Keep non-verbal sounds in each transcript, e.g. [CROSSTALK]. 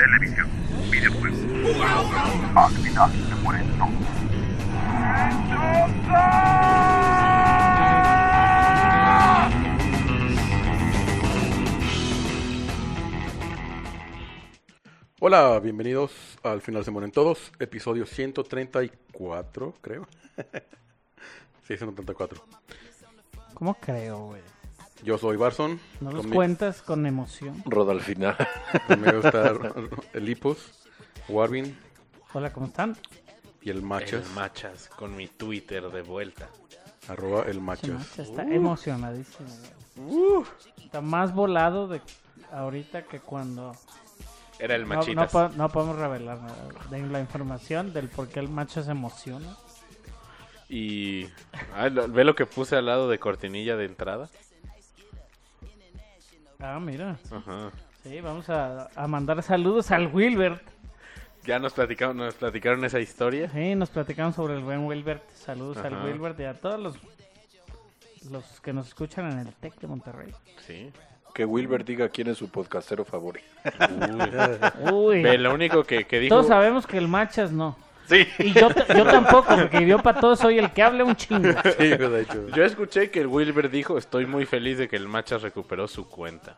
televisión, videojuegos. Al final se mueren todos. Hola, bienvenidos al final se mueren todos, episodio 134, creo. [LAUGHS] sí, 134. ¿Cómo creo, güey? Yo soy Barson. No los cuentas con emoción. Final. Conmigo está [LAUGHS] el Lipos, Warvin Hola, ¿cómo están? y el Machas, El Machas con mi Twitter de vuelta. arroba el Machas. macho, está emocionadísimo. güey. Está más volado de ahorita que cuando... Era el No, no, Machitas. no podemos revelar nada de la información del por qué el macho se emociona. Y ah, ve lo que puse al lado de cortinilla de entrada. Ah, mira. Ajá. Sí, vamos a, a mandar saludos al Wilbert. Ya nos platicaron, nos platicaron esa historia. Sí, nos platicaron sobre el buen Wilbert. Saludos al. Wilbert y a todos los, los que nos escuchan en el TEC de Monterrey. Sí. Que Wilber diga quién es su podcastero favorito. Uy, [LAUGHS] Ve, lo único que, que dijo. todos sabemos que el Machas no. Sí. Y yo, yo tampoco, porque yo para todos soy el que habla un chingo. Sí, de hecho. Yo escuché que el Wilber dijo: Estoy muy feliz de que el Machas recuperó su cuenta.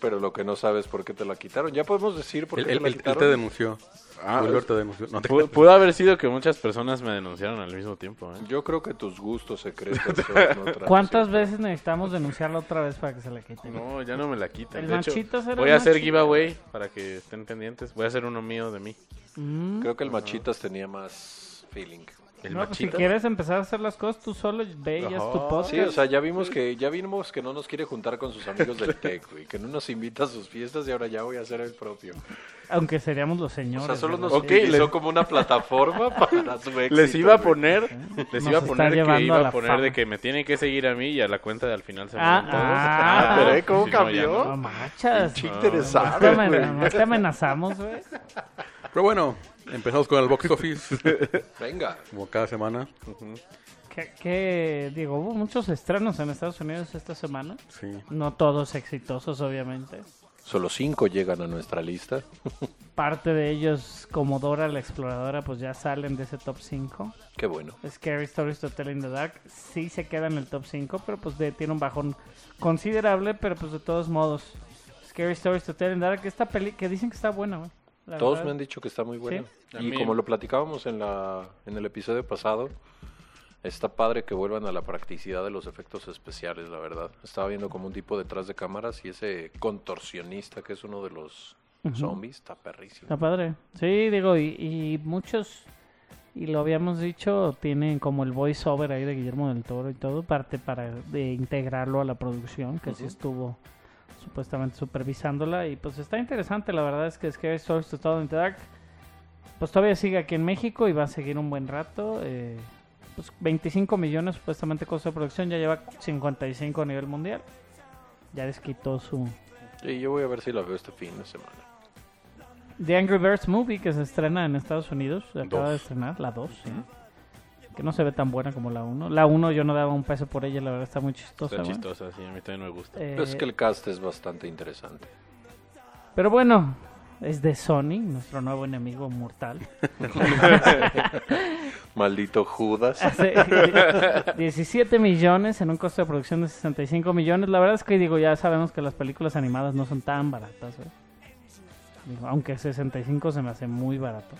Pero lo que no sabes por qué te la quitaron. Ya podemos decir por Él, qué te la él- él quitaron. te denunció. Ah, Wilber te denunció. No te Pu- Pudo haber sido que muchas personas me denunciaron al mismo tiempo. ¿eh? Yo creo que tus gustos secretos [LAUGHS] son otra ¿Cuántas veces necesitamos denunciarla otra vez para que se la quiten? No, ya no me la quitan. El De hecho, voy a hacer giveaway para que estén pendientes. Voy a hacer uno mío de mí. Mm, Creo que el Machitas tenía más feeling. El no, pues si quieres empezar a hacer las cosas tú solo, ve y haz tu podcast. Sí, o sea, ya vimos que ya vimos que no nos quiere juntar con sus amigos del [LAUGHS] Tech, güey, que no nos invita a sus fiestas y ahora ya voy a hacer el propio. Aunque seríamos los O señores. sea, solo nos la- Ok, utilizó les- como una plataforma [LAUGHS] para su éxito. Les iba a poner, les Nos iba a poner que iba a a poner fama. de que me tienen que seguir a mí y a la cuenta de al final se Ah, mueren todos. ah, pero, ¿eh? ¿Cómo Si cambió? No, machas. No interesante, te amenazamos, güey. Pero bueno, empezamos con el box office, [LAUGHS] Venga. como cada semana. ¿Qué, qué- digo, hubo muchos estrenos en Estados Unidos esta semana. Sí. No todos exitosos, obviamente. Solo cinco llegan a nuestra lista. [LAUGHS] Parte de ellos, como Dora la Exploradora, pues ya salen de ese top 5. Qué bueno. Scary Stories to Tell in the Dark sí se queda en el top 5, pero pues de- tiene un bajón considerable, pero pues de todos modos. Scary Stories to Tell in the Dark, esta peli que dicen que está buena, güey. La Todos verdad. me han dicho que está muy. Sí. A Y mí- como lo platicábamos en, la, en el episodio pasado, está padre que vuelvan a la practicidad de los efectos especiales, la verdad. Estaba viendo como un tipo detrás de cámaras y ese contorsionista que es uno de los zombies está perrísimo. Está padre. Sí, digo, y, y muchos, y lo habíamos dicho, tienen como el voiceover ahí de Guillermo del Toro y todo, parte para de integrarlo a la producción, que sí estuvo supuestamente supervisándola. Y pues está interesante, la verdad es que Scary Stories to Tell in the Dark, pues todavía sigue aquí en México y va a seguir un buen rato. eh, pues 25 millones supuestamente costo de producción, ya lleva 55 a nivel mundial. Ya desquitó su, Y yo voy a ver si la veo este fin de semana. The Angry Birds Movie que se estrena en Estados Unidos, se acaba Dos. de estrenar, la 2, que no se ve tan buena como la 1. La 1 yo no daba un peso por ella, la verdad está muy chistosa. Está chistosa, sí, a mí también me gusta. Eh, Pero es que el cast es bastante interesante. Pero bueno, es de Sony, nuestro nuevo enemigo mortal. [LAUGHS] Maldito Judas. [LAUGHS] Hace 17 millones en un costo de producción de 65 millones. La verdad es que digo, ya sabemos que las películas animadas no son tan baratas, güey. Digo, aunque 65 se me hace muy barato.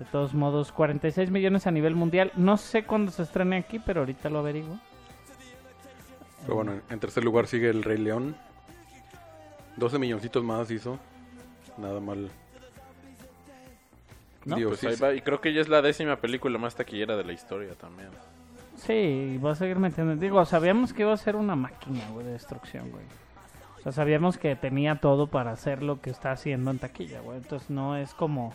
De todos modos, 46 millones a nivel mundial. No sé cuándo se estrene aquí, pero ahorita lo averiguo. Pero bueno, en- tercer lugar sigue el Rey León. 12 milloncitos más hizo. Nada mal. ¿No? Digo, Pues sí, ahí sí. va, y creo que ya es la décima película más taquillera de la historia también. Sí, va a seguir metiendo. Digo, sabíamos que iba a ser una máquina, güey, de destrucción, güey. O sea, sabíamos que tenía todo para hacer lo que está haciendo en taquilla, güey. Entonces no es como,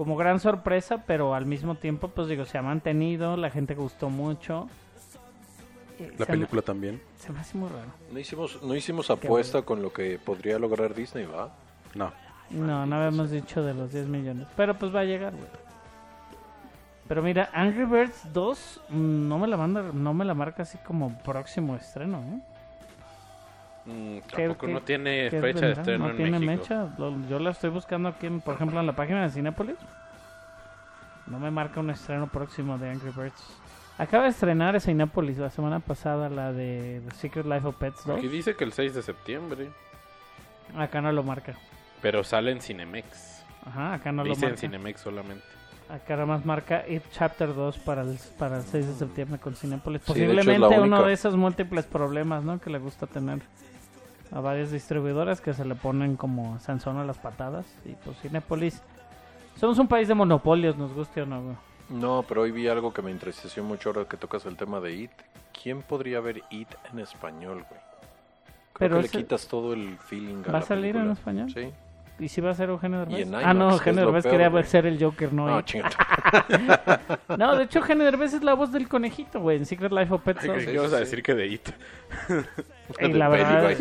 como gran sorpresa, pero al mismo tiempo, pues digo, se ha mantenido, la gente gustó mucho. Eh, La se me- película también. se me hace muy raro. No hicimos, no hicimos apuesta con lo que podría lograr Disney, ¿va? No. No, no habíamos dicho de los 10 millones. Pero pues va a llegar, güey. Pero mira, Angry Birds 2 mm, no me la manda, no me la marca así como próximo estreno, ¿eh? Mm, ¿Qué- tampoco qué- no tiene ¿Qué fecha de vendrá? estreno ¿No en tiene México. mecha? Lo- Yo la estoy buscando aquí, en- por ejemplo, en la página de Cinépolis. No me marca un estreno próximo de Angry Birds. Acaba de estrenar en Cinépolis la semana pasada la de The Secret Life of Pets 2. Aquí dice que el 6 de septiembre. Acá no lo marca. Pero sale en Cinemex. Ajá, acá no lo dice en marca. Cinemex solamente. Acá nada más marca It Chapter 2 para el, para el 6 de septiembre con Cinépolis. Sí, de es Posiblemente uno de esos múltiples problemas, ¿no? Que le gusta tener a varias distribuidoras que se le ponen como Sansón a las patadas. Y pues Cinépolis... Somos un país de monopolios, nos guste o no, güey. No, pero hoy vi algo que me entristeció mucho ahora que tocas el tema de It. ¿Quién podría ver It en español, güey? Creo Pero que le quitas todo el feeling a ¿Va a salir en español? Sí. ¿Y si va a ser Eugenio Derbez? ah, no, Eugenio Derbez peor, quería güey. ser el Joker, no. No, chingada. [LAUGHS] no, de hecho Eugenio Derbez es la voz del conejito, güey, en Secret Life of Pets Ay, 2. creí sí, que ibas a decir que de It. [LAUGHS] Y Del la verdad,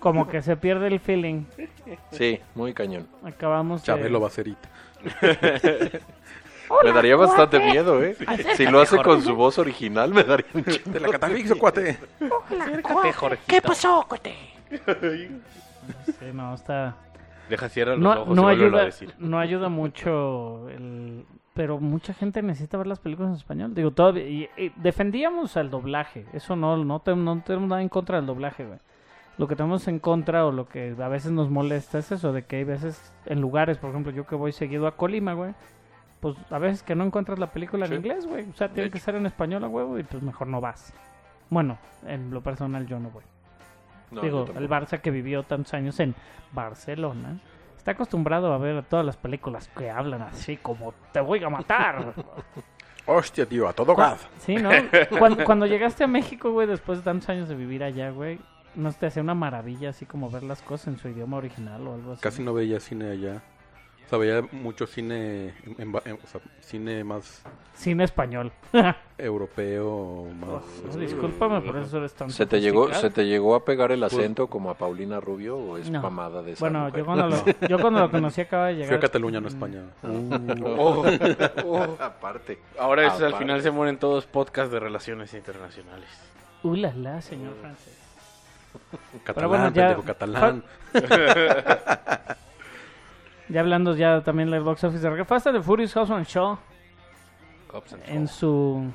como que se pierde el feeling. Sí, muy cañón. Acabamos de... Chabelo va a ser it. [LAUGHS] me daría bastante miedo, ¿eh? Si lo hace con su voz original, me daría un chingo. De la catafixo, cuate. ¿Qué pasó, cote? Sí, no, está... Deja cierra los No, ojos no y vuélvelo a ayuda, decir. no ayuda mucho el... Pero mucha gente necesita ver las películas en español. Digo, todavía... y- y defendíamos al doblaje. Eso no, no, te- no tenemos nada en contra del doblaje, güey. Lo que tenemos en contra o lo que a veces nos molesta es eso de que hay veces en lugares, por ejemplo, yo que voy seguido a Colima, güey, pues a veces que no encuentras la película en inglés, güey. O sea, tiene que ser en español a huevo y pues mejor no vas. Bueno, en lo personal yo no voy. No, Digo, el. Barça que vivió tantos años en Barcelona está acostumbrado a ver todas las películas que hablan así como te voy a matar. [LAUGHS] Hostia, tío, a todo gas. sí, ¿no? [LAUGHS] Cuando, cuando llegaste a México, güey, después de tantos años de vivir allá, güey, ¿no te hacía una maravilla así como ver las cosas en su idioma original o algo así? Casi no veía cine allá. O sea, veía mucho cine, en- en o sea, cine más Cine español. [LAUGHS] europeo, más... Oh, discúlpame, por eso eres tan ¿Se te, llegó. ¿Se te llegó a pegar el acento como a Paulina Rubio o es No. mamada de esa Bueno, mujer? yo cuando, lo, [LAUGHS] yo cuando lo conocí acaba de llegar. Fui a Cataluña, no a España. Oh, [LAUGHS] oh. Aparte. Ahora es, al Aparte. final se mueren todos podcasts de relaciones internacionales. Uh, la, la, señor francés. Catalán, bueno, ya- pendejo, catalán. Ya hablando ya también del box office de Fast and the Furious House on Show and en Show. su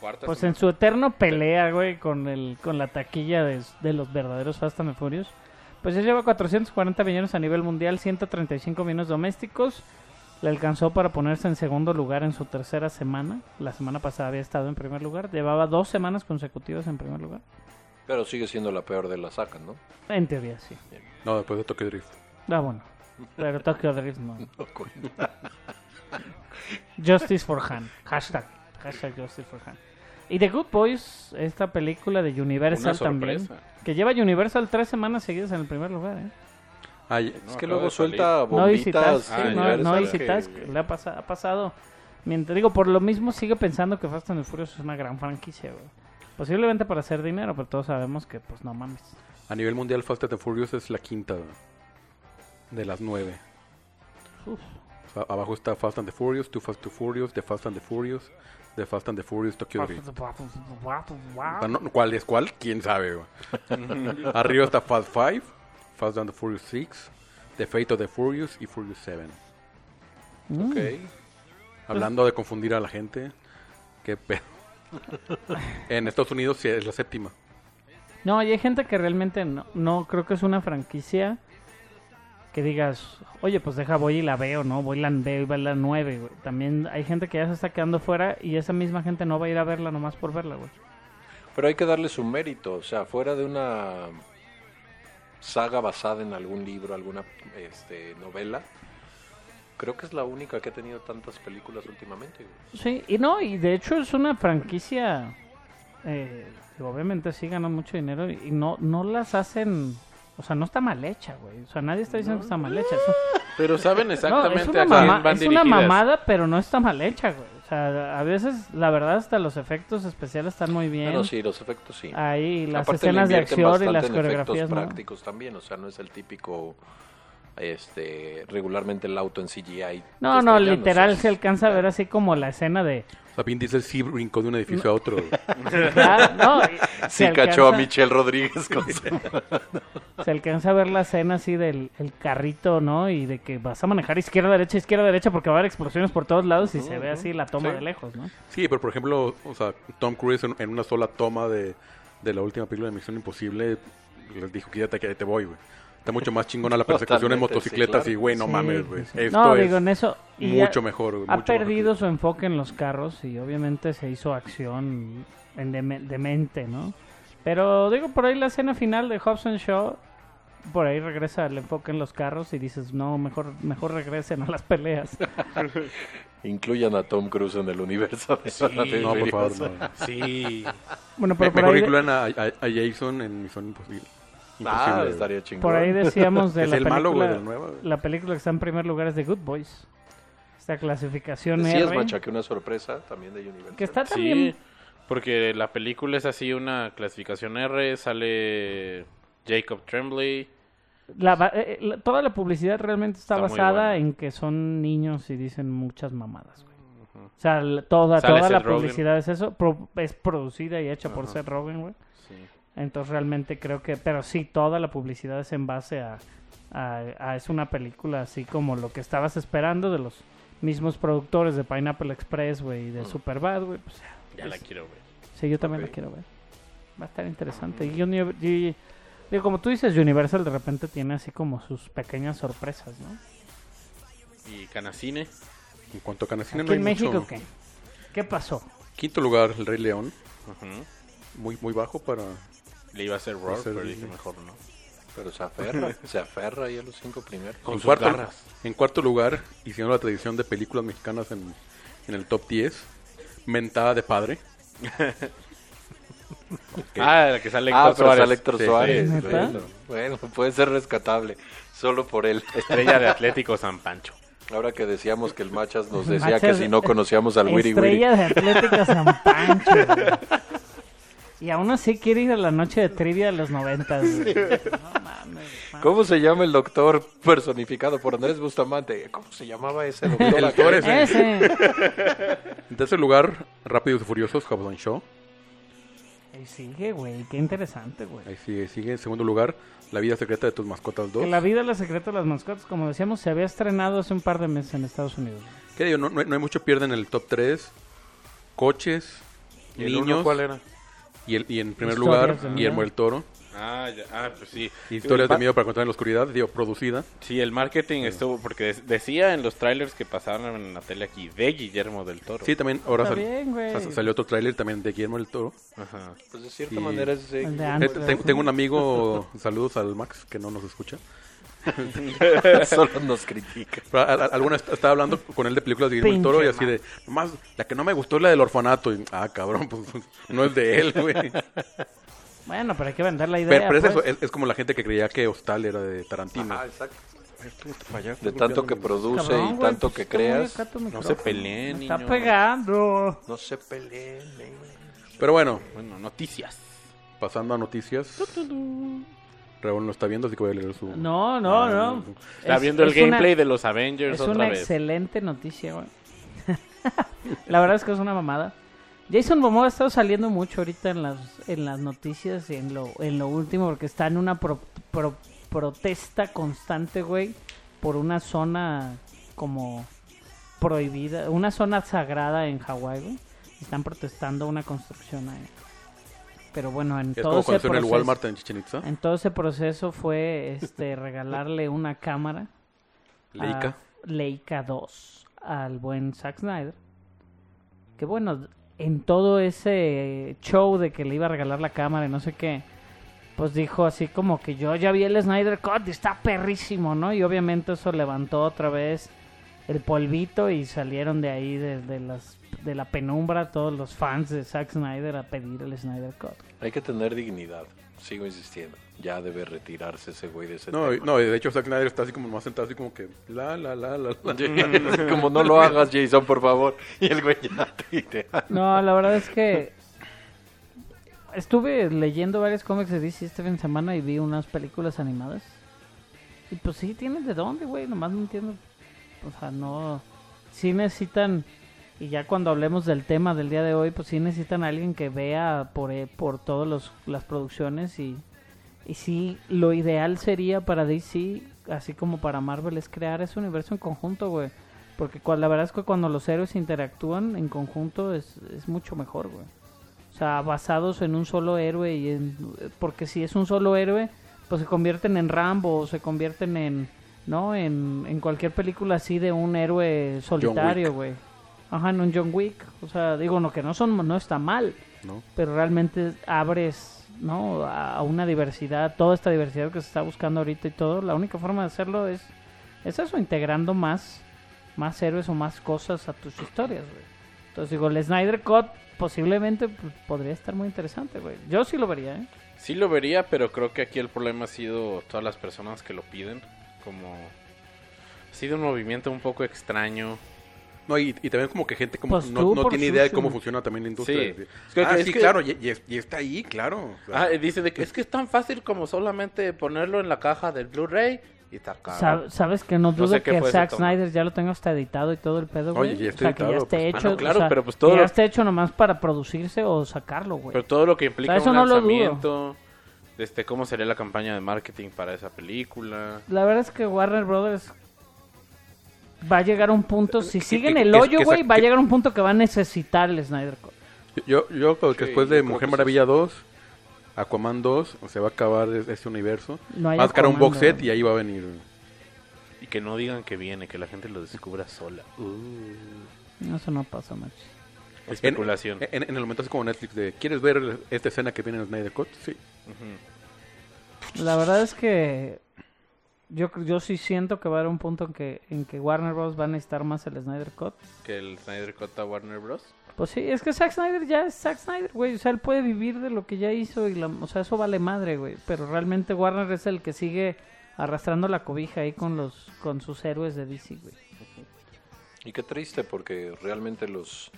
Cuarta pues semana. en su eterno pelea, güey, con el con la taquilla de, de los verdaderos Fast and the Furious. Pues ya lleva 440 millones a nivel mundial, 135 millones domésticos. Le alcanzó para ponerse en segundo lugar en su tercera semana. La semana pasada había estado en primer lugar. Llevaba dos semanas consecutivas en primer lugar. Pero sigue siendo la peor de las sacas, ¿no? En teoría, sí. No, después de Tokyo Drift. Ah, bueno. Pero Tokyo Drift no. [LAUGHS] Justice for Han. Hashtag. Hashtag Justice for Han. Y The Good Boys, esta película de Universal también. Que lleva Universal tres semanas seguidas en el primer lugar, ¿eh? Ay, Es No, que luego suelta No Easy Task, bombitas. sí, Ah, no, Universal no que- Easy Task, le ha, pasa- ha pasado. Mientras digo, por lo mismo sigue pensando que Fast and the Furious es una gran franquicia, güey. Posiblemente para hacer dinero, pero todos sabemos que, pues, no mames. a nivel mundial, Fast and the Furious es la quinta de las nueve. Uf. O sea, abajo está Fast and the Furious, Too Fast, Too Furious, The Fast and the Furious, The Fast and the Furious, Tokyo Drift. No- ¿Cuál es cuál? ¿Quién sabe? [LAUGHS] Arriba está Fast 5, Fast and the Furious 6, The Fate of the Furious y Furious 7. Mm. Ok. Hablando de confundir a la gente, qué pedo. [LAUGHS] en Estados Unidos sí es la séptima. No, y hay gente que realmente no, no creo que es una franquicia que digas, oye, pues deja, voy y la veo, ¿no? Voy y la veo y veo la 9, güey. También hay gente que ya se está quedando fuera y esa misma gente no va a ir a verla nomás por verla, güey. Pero hay que darle su mérito. O sea, fuera de una saga basada en algún libro, alguna este, novela, creo que es la única que ha tenido tantas películas últimamente. güey. Sí, y no, y de hecho es una franquicia eh, obviamente sí ganan mucho dinero y no, no las hacen, o sea, no está mal hecha, güey. O sea, nadie está diciendo que está mal hecha. Eso- Pero saben no, exactamente es una, a quién mama- van es una dirigidas. mamada, pero no está mal hecha, güey. O sea, a veces, la verdad, hasta los efectos especiales están muy bien. Bueno, sí, los efectos sí. Ahí las Aparte escenas de acción y las coreografías, ¿no? prácticos también, o sea, no es el típico este regularmente el auto en CGI. No, no, literal se alcanza a ver así como la escena de... O sea, Vin Diesel sí brincó de un edificio a otro. [LAUGHS] No, [LAUGHS] Sí se cachó a alcanza- Michelle Rodríguez con [LAUGHS] Se alcanza a ver la escena así del el carrito, ¿no? Y de que vas a manejar izquierda, derecha, izquierda, derecha porque va a haber explosiones por todos lados y se ve así la toma Sí. de lejos, ¿no? Sí, pero por ejemplo, o sea, Tom Cruise en, en una sola toma de, de la última película de Misión Imposible les dijo que ya te, que te voy, güey. Está mucho más chingona la persecución en motocicletas sí, y, güey, no Sí, mames, güey. sí, sí. Esto No, es digo, en eso... mucho ha- mejor, güey. Ha mucho perdido su enfoque en los carros y obviamente se hizo acción en deme- demente, ¿no? Pero digo, por ahí la escena final de Hobson Shaw, por ahí regresa el enfoque en los carros y dices, no, mejor, mejor regresen a las peleas. [LAUGHS] Incluyan a Tom Cruise en el universo de y No, por favor, no. Sí. Bueno, pero Me- por mejor ahí, incluyan a, a- a Jason en Misión Imposible. Ah, estaría chingón. por ahí decíamos de [LAUGHS] Es la el malo, güey, película, de la nueva, güey. la película que está en primer lugar es de Good Boys. Esta clasificación Sí, R, es macha que una sorpresa también de Universal. que está también... Sí, porque la película es así una clasificación R, sale Jacob Tremblay. La ba- eh, la- toda la publicidad realmente está, Está basada en que son niños y dicen muchas mamadas, güey. O sea, la- toda, Sale toda la Rogen. publicidad es eso. pro- es producida y hecha por Ajá. Seth Rogen, güey. Entonces realmente creo que... Pero sí, toda la publicidad es en base a... a- a- es una película así como lo que estabas esperando de los mismos productores de Pineapple Express, güey, y de Superbad, güey. Pues, Ya la quiero ver. sí, yo también Ok. la quiero ver. Va a estar interesante. Y, uni- y- digo, como tú dices, Universal de repente tiene así como sus pequeñas sorpresas, ¿no? Y Canacine. En cuanto a Canacine, Aquí no hay en México, mucho. ¿qué? ¿Qué pasó? Quinto lugar, El Rey León. Ujú. Muy, muy bajo para... Le iba a hacer Roar, a ser pero dije mejor no. Pero se aferra, [LAUGHS] se aferra ahí a los cinco primeros. Con en, sus cuarto, garras. en cuarto lugar, y siguiendo la tradición de películas mexicanas en, en el top 10, Mentada de Padre. [LAUGHS] Ah, la que sale Ah, Héctor pero Suárez. sale Héctor Sí, Suárez. Bueno, puede ser rescatable. Solo por él. Estrella de Atlético San Pancho. Ahora que decíamos que el Machas nos decía Machas- que si no conocíamos al Wiri Wiri. Estrella de Atlética San Pancho. [LAUGHS] Y aún así quiere ir a la noche de trivia de los noventas. güey. No mames. ¿Cómo se llama el doctor personificado por Andrés Bustamante? ¿Cómo se llamaba ese doctor? El doctor ese. Ese. En tercer lugar, Rápidos y Furiosos, Hobbs and Shaw. Ahí sigue, güey. Qué interesante, güey. Ahí sigue, sigue. En segundo lugar, La vida secreta de tus mascotas 2. Que la vida, la secreta de las mascotas, como decíamos, se había estrenado hace un par de meses en Estados Unidos. ¿Qué digo? No, no hay- no hay mucho pierde en el top 3. Coches, ¿Y el uno niños. cuál era? Y, el- y en primer lugar, Guillermo del Toro. Ah, ya, ah, pues sí. Historias El de miedo para contar en la oscuridad, digo, producida. Sí, el marketing estuvo, porque de- decía en los trailers que pasaban en la tele aquí de Guillermo del Toro. Sí, también ahora sal- bien, salió otro tráiler también de Guillermo del Toro. Ajá. Pues de cierta Y- manera es El de Eh, antes. te- tengo un amigo, [LAUGHS] saludos al Max, que no nos escucha. [LAUGHS] solo nos critica. Pero a- a- alguna est- estaba hablando con él de películas de Guillermo del Toro y así de, nomás, la que no me gustó es la del orfanato. Y, ah, cabrón, pues no es de él, güey. [LAUGHS] Bueno, pero hay que vender la idea. Pero, pero es, pues. eso, es, es como la gente que creía que Hostal era de Tarantino. Ah, exacto. De tanto que produce Cabrón, y tanto pues, que creas. No se peleen, Me Está pegando. No se peleen. Pero bueno, Bueno, noticias. pasando a noticias. Raúl no está viendo, así que voy a leer su... No, no, Ah, no. Está Es- viendo el es una- gameplay de los Avengers Es otra una vez. excelente noticia, güey. [LAUGHS] la verdad es que es una mamada. Jason Momoa ha estado saliendo mucho ahorita en las, en las noticias y en lo, en lo último porque está en una pro- pro- protesta constante, güey, por una zona como prohibida, una zona sagrada en Hawái, güey. Están protestando una construcción ahí. Pero bueno, en todo ese cuando en el proceso... Walmart en Chichen Itza. En todo ese proceso fue este [LAUGHS] regalarle una cámara Leica. a Leica 2 al buen Zack Snyder. Que bueno, en todo ese show de que le iba a regalar la cámara y no sé qué, pues dijo así como que yo ya vi el Snyder Cut y está perrísimo, ¿no? Y obviamente eso levantó otra vez el polvito y salieron de ahí de, de las de la penumbra todos los fans de Zack Snyder a pedir el Snyder Cut. Hay que tener dignidad. Sigo insistiendo. Ya debe retirarse ese güey de ese No, tema. no, y de hecho Zack Snyder está así como más sentado, así como que la, la, la, la, la. [LAUGHS] Como no lo hagas, Jason, por favor. Y el güey ya [LAUGHS] tuitea. No, la verdad es que estuve leyendo varios cómics de DC este fin de semana y vi unas películas animadas. Y pues sí, tienen de dónde, güey. Nomás no entiendo. O sea, no. Sí necesitan. Y ya cuando hablemos del tema del día de hoy, pues sí necesitan a alguien que vea por, eh, por todas las producciones. Y, y sí, lo ideal sería para DC, así como para Marvel, es crear ese universo en conjunto, güey. Porque la verdad es que cuando los héroes interactúan en conjunto es, es mucho mejor, güey. O sea, basados en un solo héroe y en... Porque si es un solo héroe, pues se convierten en Rambo o se convierten en... ¿No? En, en cualquier película así de un héroe solitario, güey. Ajá, en un John Wick. O sea, digo, no, que no son... No está mal. ¿no? Pero realmente abres, ¿no? A a una diversidad, toda esta diversidad que se está buscando ahorita y todo. La única forma de hacerlo es... Es eso, integrando más más héroes o más cosas a tus historias, güey. Entonces digo, el Snyder Cut posiblemente pues, podría estar muy interesante, güey. Yo sí lo vería, ¿eh? Sí lo vería, pero creo que aquí el problema ha sido todas las personas que lo piden. Como... Ha sido un movimiento un poco extraño. No, y, y también como que gente como Pues no, no tiene idea de cómo funciona también la industria. Sí. Es que- ah, es sí, que- claro, y, y es- y está ahí, claro. O sea, Ah, dice de que es que es tan fácil como solamente ponerlo en la caja del Blu-ray y está caro. Sab- Sabes que no No dudo sé qué que Zack. Snyder ya lo tenga hasta editado y todo el pedo, güey. Oye, ya o está sea, que ya editado, esté pues. hecho. Ah, no, claro, o sea, pero pues todo que lo- ya esté hecho nomás para producirse o sacarlo, güey. Pero todo lo que implica Eso un no lo dudo. Este, cómo sería la campaña de marketing para esa película. La verdad es que Warner Brothers va a llegar a un punto, si Que- siguen que- el hoyo, güey, va a llegar a un punto que va a necesitar el Snyder Cut. yo, yo creo que Sí, después de Mujer. Maravilla 2, Aquaman 2, se va a acabar es- ese universo. No hay Va a sacar un box set y ahí va a venir. Y que no digan que viene, que la gente lo descubra sola. Eso no pasa, macho. En, Especulación. en, en el momento así como Netflix de, ¿quieres ver esta escena que viene en Snyder Cut? Sí. La verdad es que yo, yo sí siento que va a haber un punto en que, en que Warner Bros. va a necesitar más el Snyder Cut. Que el Snyder Cut a Warner Bros. Pues sí, es que Zack Snyder ya es Zack Snyder, güey. O sea, él puede vivir de lo que ya hizo y la, o sea, eso vale madre, güey. Pero realmente Warner es el que sigue arrastrando la cobija ahí con los con sus héroes de DC, güey. Y qué triste porque realmente los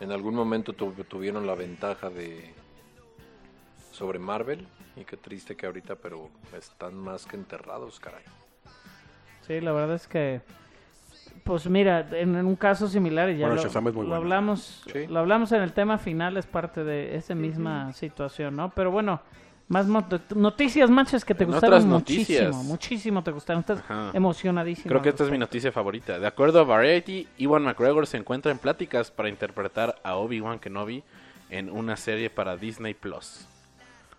en algún momento tu- tuvieron la ventaja de sobre Marvel y qué triste que ahorita pero están más que enterrados, caray. Sí, la verdad es que pues mira, en, en un caso similar y ya Bueno, lo, Shazam es muy lo bueno. hablamos, Sí. lo hablamos en el tema final es parte de esa misma situación, ¿no? Pero bueno, más noticias manches que te En gustaron otras muchísimo, noticias. muchísimo te gustaron, estás Ajá. emocionadísimo. Creo que esta es mi noticia favorita. De acuerdo a Variety, Iwan McGregor se encuentra en pláticas para interpretar a Obi-Wan Kenobi en una serie para Disney Plus.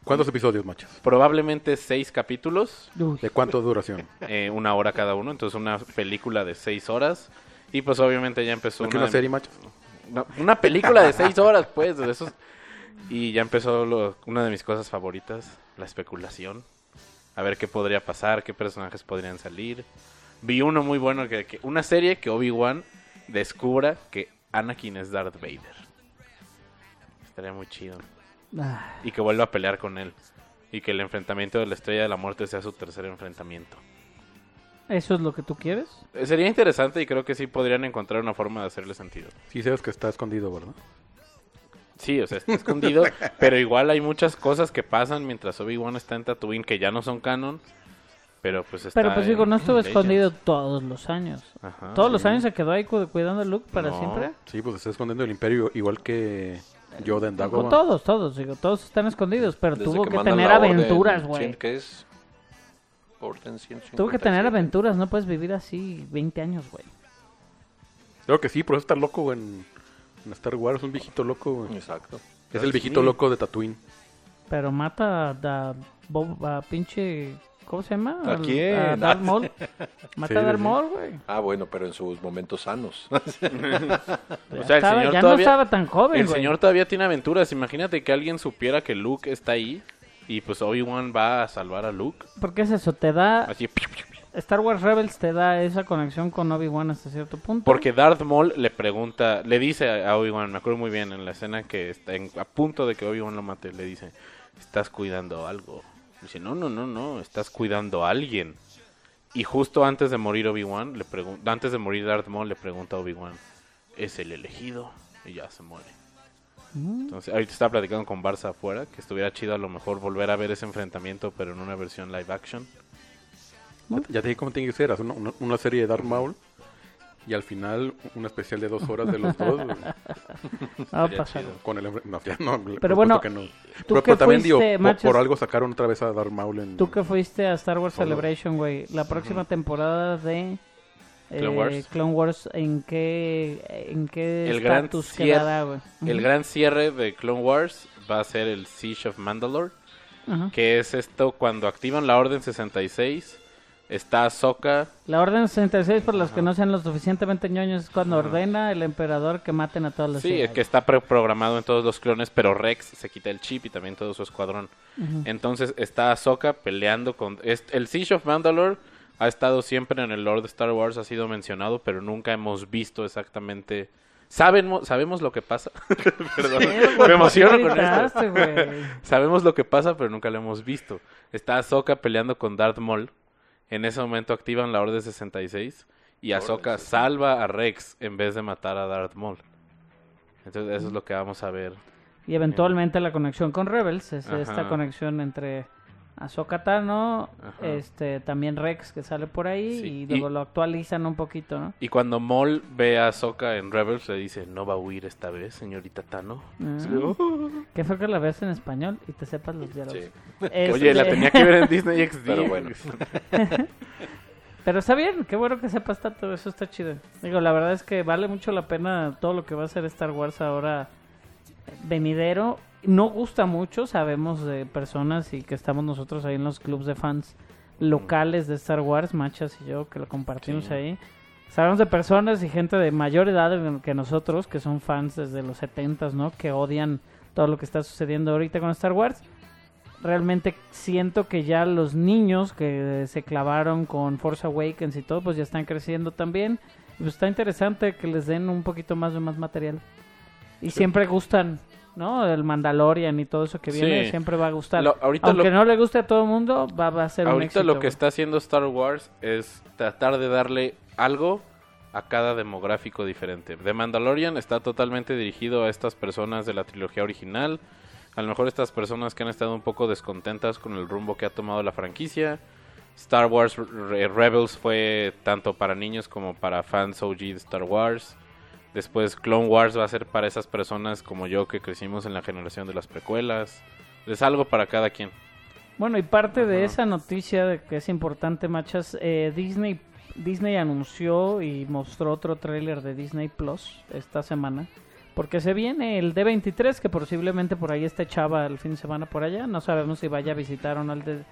¿Cuántos episodios, machos? Probablemente seis capítulos, Uy, ¿De cuánto duración? [LAUGHS] eh, una hora cada uno, entonces una película de seis horas. Y pues obviamente ya empezó ¿No una, una serie, machos? una, una película de seis horas, pues, de esos. Y ya empezó lo- una de mis cosas favoritas, la especulación. A ver qué podría pasar, qué personajes podrían salir. Vi uno muy bueno, que, que- una serie que Obi-Wan descubra que Anakin es Darth Vader. Estaría muy chido. ah, Y que vuelva a pelear con él. Y que el enfrentamiento de la Estrella de la Muerte sea su tercer enfrentamiento. ¿Eso es lo que tú quieres? Eh, Sería interesante y creo que sí podrían encontrar una forma de hacerle sentido. Sí sabes que está escondido, ¿verdad? Sí, o sea, está escondido, [LAUGHS] pero igual hay muchas cosas que pasan mientras Obi-Wan está en Tatooine que ya no son canon, pero pues está Pero pues digo, en- no estuvo escondido Legends. todos los años. Ajá, Todos los años se quedó ahí cu- cuidando a Luke para No. siempre. Sí, pues está escondiendo el imperio igual que Yoda en Dagobah. todos, todos, digo, todos están escondidos, pero Desde tuvo que, tener aventuras, 100, güey. ¿Qué es? Orden 157. Tuvo que tener aventuras, no puedes vivir así 20 años, güey. Creo que sí, por eso está loco en, en Star Wars, es un viejito loco. güey. Exacto. Es el viejito loco de Tatooine. Pero mata a, Bob- a pinche... ¿Cómo se llama? ¿A Al- quién? A Darth [LAUGHS] Maul. Mata Sí, a Darth. Maul, güey. Ah, bueno, pero en sus momentos sanos. [LAUGHS] O sea, el estaba- señor ya todavía- no estaba tan joven, El güey. señor todavía tiene aventuras. Imagínate que alguien supiera que Luke está ahí y pues Obi-Wan va a salvar a Luke. ¿Por qué es eso? Te da... Así, Star Wars Rebels te da esa conexión con Obi-Wan hasta cierto punto. porque Darth Maul le pregunta, le dice a Obi-Wan, me acuerdo muy bien en la escena que está en- a punto de que Obi-Wan lo mate, le dice, estás cuidando algo. Dice, no, no, no, no, estás cuidando a alguien. Y justo antes de morir Obi-Wan, le antes de morir Darth Maul, le pregunta a Obi-Wan, ¿es el elegido? Y ya se muere. Mm. Entonces, ahorita estaba platicando con Barça afuera, que estuviera chido a lo mejor volver a ver ese enfrentamiento, pero en una versión live action. Ya te dije cómo tiene que ser. haz una, una- una serie de Darth Maul. Y al final, un especial de dos horas de los dos. güey, Va a Estaría pasar. chido. con el... No, ya no. Pero bueno, que no. ¿Tú Pero, que pero también digo, fuiste, por, Machas? por algo sacaron otra vez a Darth Maul en... Tú que fuiste a Star Wars. Celebration, güey, la próxima temporada de Clone eh, Wars. Clone Wars, ¿en qué, en qué El gran cier- quedará, güey? El gran cierre de Clone Wars va a ser el Siege of Mandalore, Ajá. que es esto cuando activan la Orden 66, está Ahsoka, La Orden 66, por los que no sean lo suficientemente ñoños, es cuando ordena el emperador que maten a todos los sí, es que está programado en todos los clones, pero Rex se quita el chip y también todo su escuadrón. Entonces está Ahsoka peleando con... el Siege of Mandalore ha estado siempre en el lore de Star Wars, ha sido mencionado, pero nunca hemos visto exactamente... Sabemos, sabemos lo que pasa. [LAUGHS] Perdón, me emociono con esto. [LAUGHS] Sabemos lo que pasa, pero nunca lo hemos visto. Está Ahsoka peleando con Darth Maul. En ese momento activan la Orden 66 y Ahsoka salva a Rex en vez de matar a Darth Maul. Entonces eso es lo que vamos a ver. Y eventualmente la conexión con Rebels, es Ajá. esta conexión entre Ahsoka Tano, Ajá. este, también Rex que sale por ahí Sí, y luego y- lo actualizan un poquito, ¿no? Y cuando Maul ve a Ahsoka en Rebels le dice, no va a huir esta vez, señorita Tano. Ah. Sí, oh. Qué fue que la ves en español y te sepas los diálogos. Sí. [LAUGHS] Este, Oye, la tenía que ver en Disney XD. Pero bueno. [LAUGHS] Pero está bien, qué bueno que sepas tanto, eso está chido. Digo, la verdad es que vale mucho la pena todo lo que va a hacer Star Wars ahora venidero. No gusta mucho, sabemos de personas y que estamos nosotros ahí en los clubs de fans locales de Star Wars, Machas y yo, que lo compartimos Sí. ahí. Sabemos de personas y gente de mayor edad que nosotros, que son fans desde los 70s, ¿no? Que odian todo lo que está sucediendo ahorita con Star Wars realmente siento que ya los niños que se clavaron con Force Awakens y todo, pues ya están creciendo también. Y pues está interesante que les den un poquito más de más material. Y siempre gustan, ¿no? El Mandalorian y todo eso que viene, Sí. siempre va a gustar. Lo- ahorita Aunque lo- no le guste a todo el mundo, va, va a ser un Ahorita éxito. lo que está haciendo Star Wars es tratar de darle algo a cada demográfico diferente. The Mandalorian está totalmente dirigido a estas personas de la trilogía original. A lo mejor estas personas que han estado un poco descontentas con el rumbo que ha tomado la franquicia. Star Wars Re- Rebels fue tanto para niños como para fans OG de Star Wars. Después Clone Wars va a ser para esas personas como yo que crecimos en la generación de las precuelas. Es algo para cada quien. Bueno, y parte de esa noticia de que es importante, machas, eh, Disney Disney anunció y mostró otro tráiler de Disney Plus esta semana. Porque se viene el D23, que posiblemente por ahí esté Chava el fin de semana por allá. No sabemos si vaya a visitar o no el, de,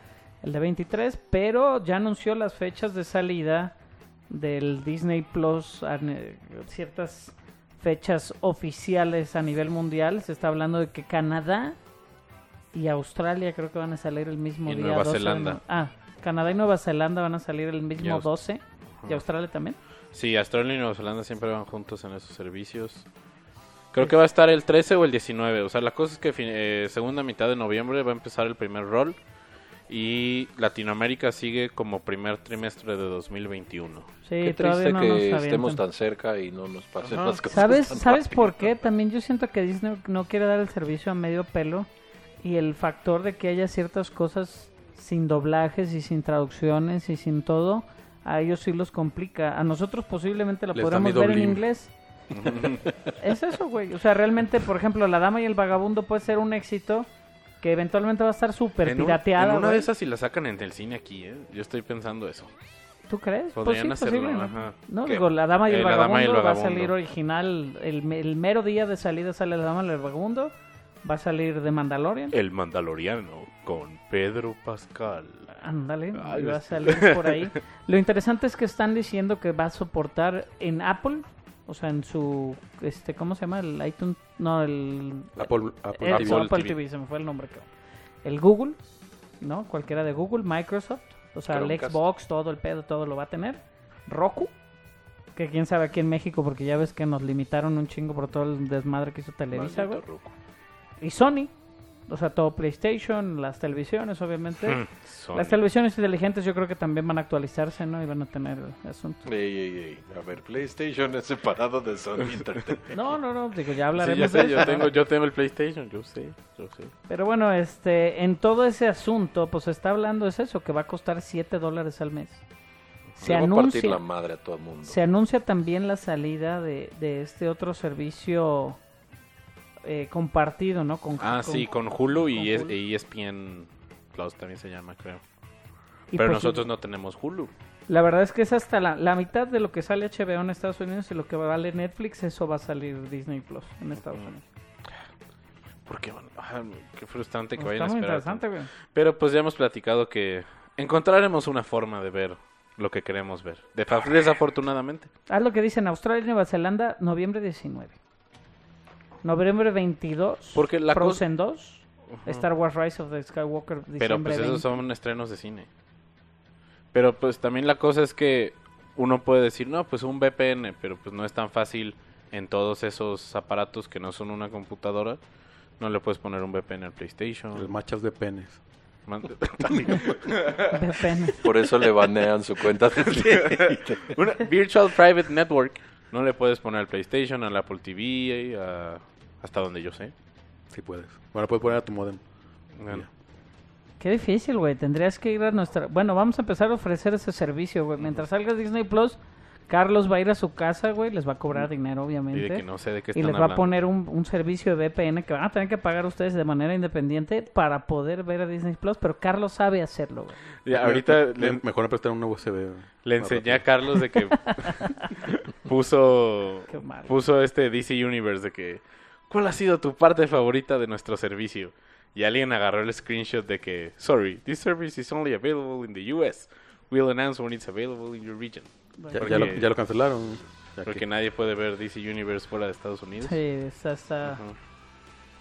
el D23, pero ya anunció las fechas de salida del Disney Plus, ciertas fechas oficiales a nivel mundial. Se está hablando de que Canadá y Australia creo que van a salir el mismo Y día. Nueva 12 de Zelanda. no- Ah, Canadá y Nueva Zelanda van a salir el mismo Aus- 12. ¿Y. Australia también? Sí, Australia y Nueva Zelanda siempre van juntos en esos servicios. Creo que va a estar el 13 o el 19. O sea, la cosa es que eh, segunda mitad de noviembre va a empezar el primer rol. Y Latinoamérica sigue como primer trimestre de 2021. Sí, Qué triste no que estemos tan cerca y no nos pasen Ajá. las cosas. ¿Sabes, tan ¿sabes rápido. por qué? También yo siento que Disney no quiere dar el servicio a medio pelo y el factor de que haya ciertas cosas sin doblajes y sin traducciones y sin todo, a ellos sí los complica. A nosotros posiblemente Les da podremos ver en inglés. [LAUGHS] es eso, güey. O sea, realmente, por ejemplo, La Dama y el Vagabundo puede ser un éxito que eventualmente va a estar súper En, un- pirateada. en una güey. de esas si la sacan en el cine aquí, ¿eh? Yo estoy pensando eso. ¿Tú crees? Pues Podrían sí, hacerlo, ajá. No, ¿Qué? digo, La Dama y el, Eh, Dama y el Vagabundo va a Vagabundo. salir original. El, el mero día de salida sale La Dama y el Vagabundo. Va a salir de Mandalorian. El Mandaloriano con Pedro Pascal. Ándale, va a salir por ahí. [LAUGHS] Lo interesante es que están diciendo que va a soportar en Apple, o sea, en su, este, ¿cómo se llama? El iTunes, no, el Apple, Apple el TV. Apple, TV. TV, se me fue el nombre. cabrón. El Google, ¿no? Cualquiera de Google, Microsoft, o sea, el. Xbox, todo el pedo, todo lo va a tener. Roku, que quién sabe aquí en México, porque ya ves que nos limitaron un chingo por todo el desmadre que hizo Televisa, güey. Y Sony, O sea, todo PlayStation, las televisiones, obviamente. Hmm. Las televisiones inteligentes yo creo que también van a actualizarse, ¿no? Y van a tener asunto. Ey, ey, ey. A ver, PlayStation es separado de Sony [LAUGHS] Entertainment. No, no, no, digo, ya Sí, yo, hablaremos sé, de yo eso. tengo, yo tengo el PlayStation, yo sé, yo sé. Pero bueno, este, en todo ese asunto, pues se está hablando es eso, que va a costar 7 dólares al mes. Se anuncia, la madre a todo el mundo. se anuncia también la salida de, de este otro servicio eh, compartido, ¿no? Con, Ah, sí, con Hulu y, con Hulu. ESPN Plus también se llama, creo. y Pero pues, nosotros no tenemos Hulu. La verdad es que es hasta la, la mitad de lo que sale HBO en Estados Unidos y lo que vale Netflix, eso va a salir Disney Plus en Estados. Unidos. Porque, bueno, ah, qué frustrante que Pues vayan a esperar. interesante, güey. Pero pues ya hemos platicado que encontraremos una forma de ver lo que queremos ver. Defa- Desafortunadamente. Haz lo que dicen Australia y Nueva Zelanda, noviembre 19. Noviembre 22, Porque la cosa- Frozen 2, Star Wars Rise of the Skywalker, diciembre Pero pues 20. esos son estrenos de cine. Pero pues también la cosa es que uno puede decir, no, pues un VPN, pero pues no es tan fácil en todos esos aparatos que no son una computadora. No le puedes poner un VPN al PlayStation. machas de penes. VPN. [LAUGHS] Por eso le banean su cuenta de [LAUGHS] Una Virtual Private Network. No le puedes poner al PlayStation, al Apple TV, a- hasta donde yo sé. Sí puedes. Bueno, puedes poner a tu modem. Bueno, Qué difícil, güey. Tendrías que ir a nuestra... Bueno, vamos a empezar a ofrecer ese servicio, güey. Mientras salga Disney Plus, Carlos va a ir a su casa, güey. Les va a cobrar dinero, y obviamente. de que no sé de qué y les va a poner un, un servicio de VPN que van a tener que pagar ustedes de manera independiente para poder ver a Disney Plus, pero Carlos sabe hacerlo, güey. Ya, ahorita Le- le, mejor me prestar un USB. güey. le enseñé a. Carlos de que puso [LAUGHS] Qué mal. puso este DC Universe de que ¿cuál ha sido tu parte favorita de nuestro servicio? Y alguien agarró el screenshot de que sorry, this service is only available in the US. We'll announce when it's available in your region. Ya, Porque- ya lo, ya lo cancelaron. Ya Porque que- nadie puede ver DC Universe fuera de Estados Unidos. Sí, está... está... Ujú.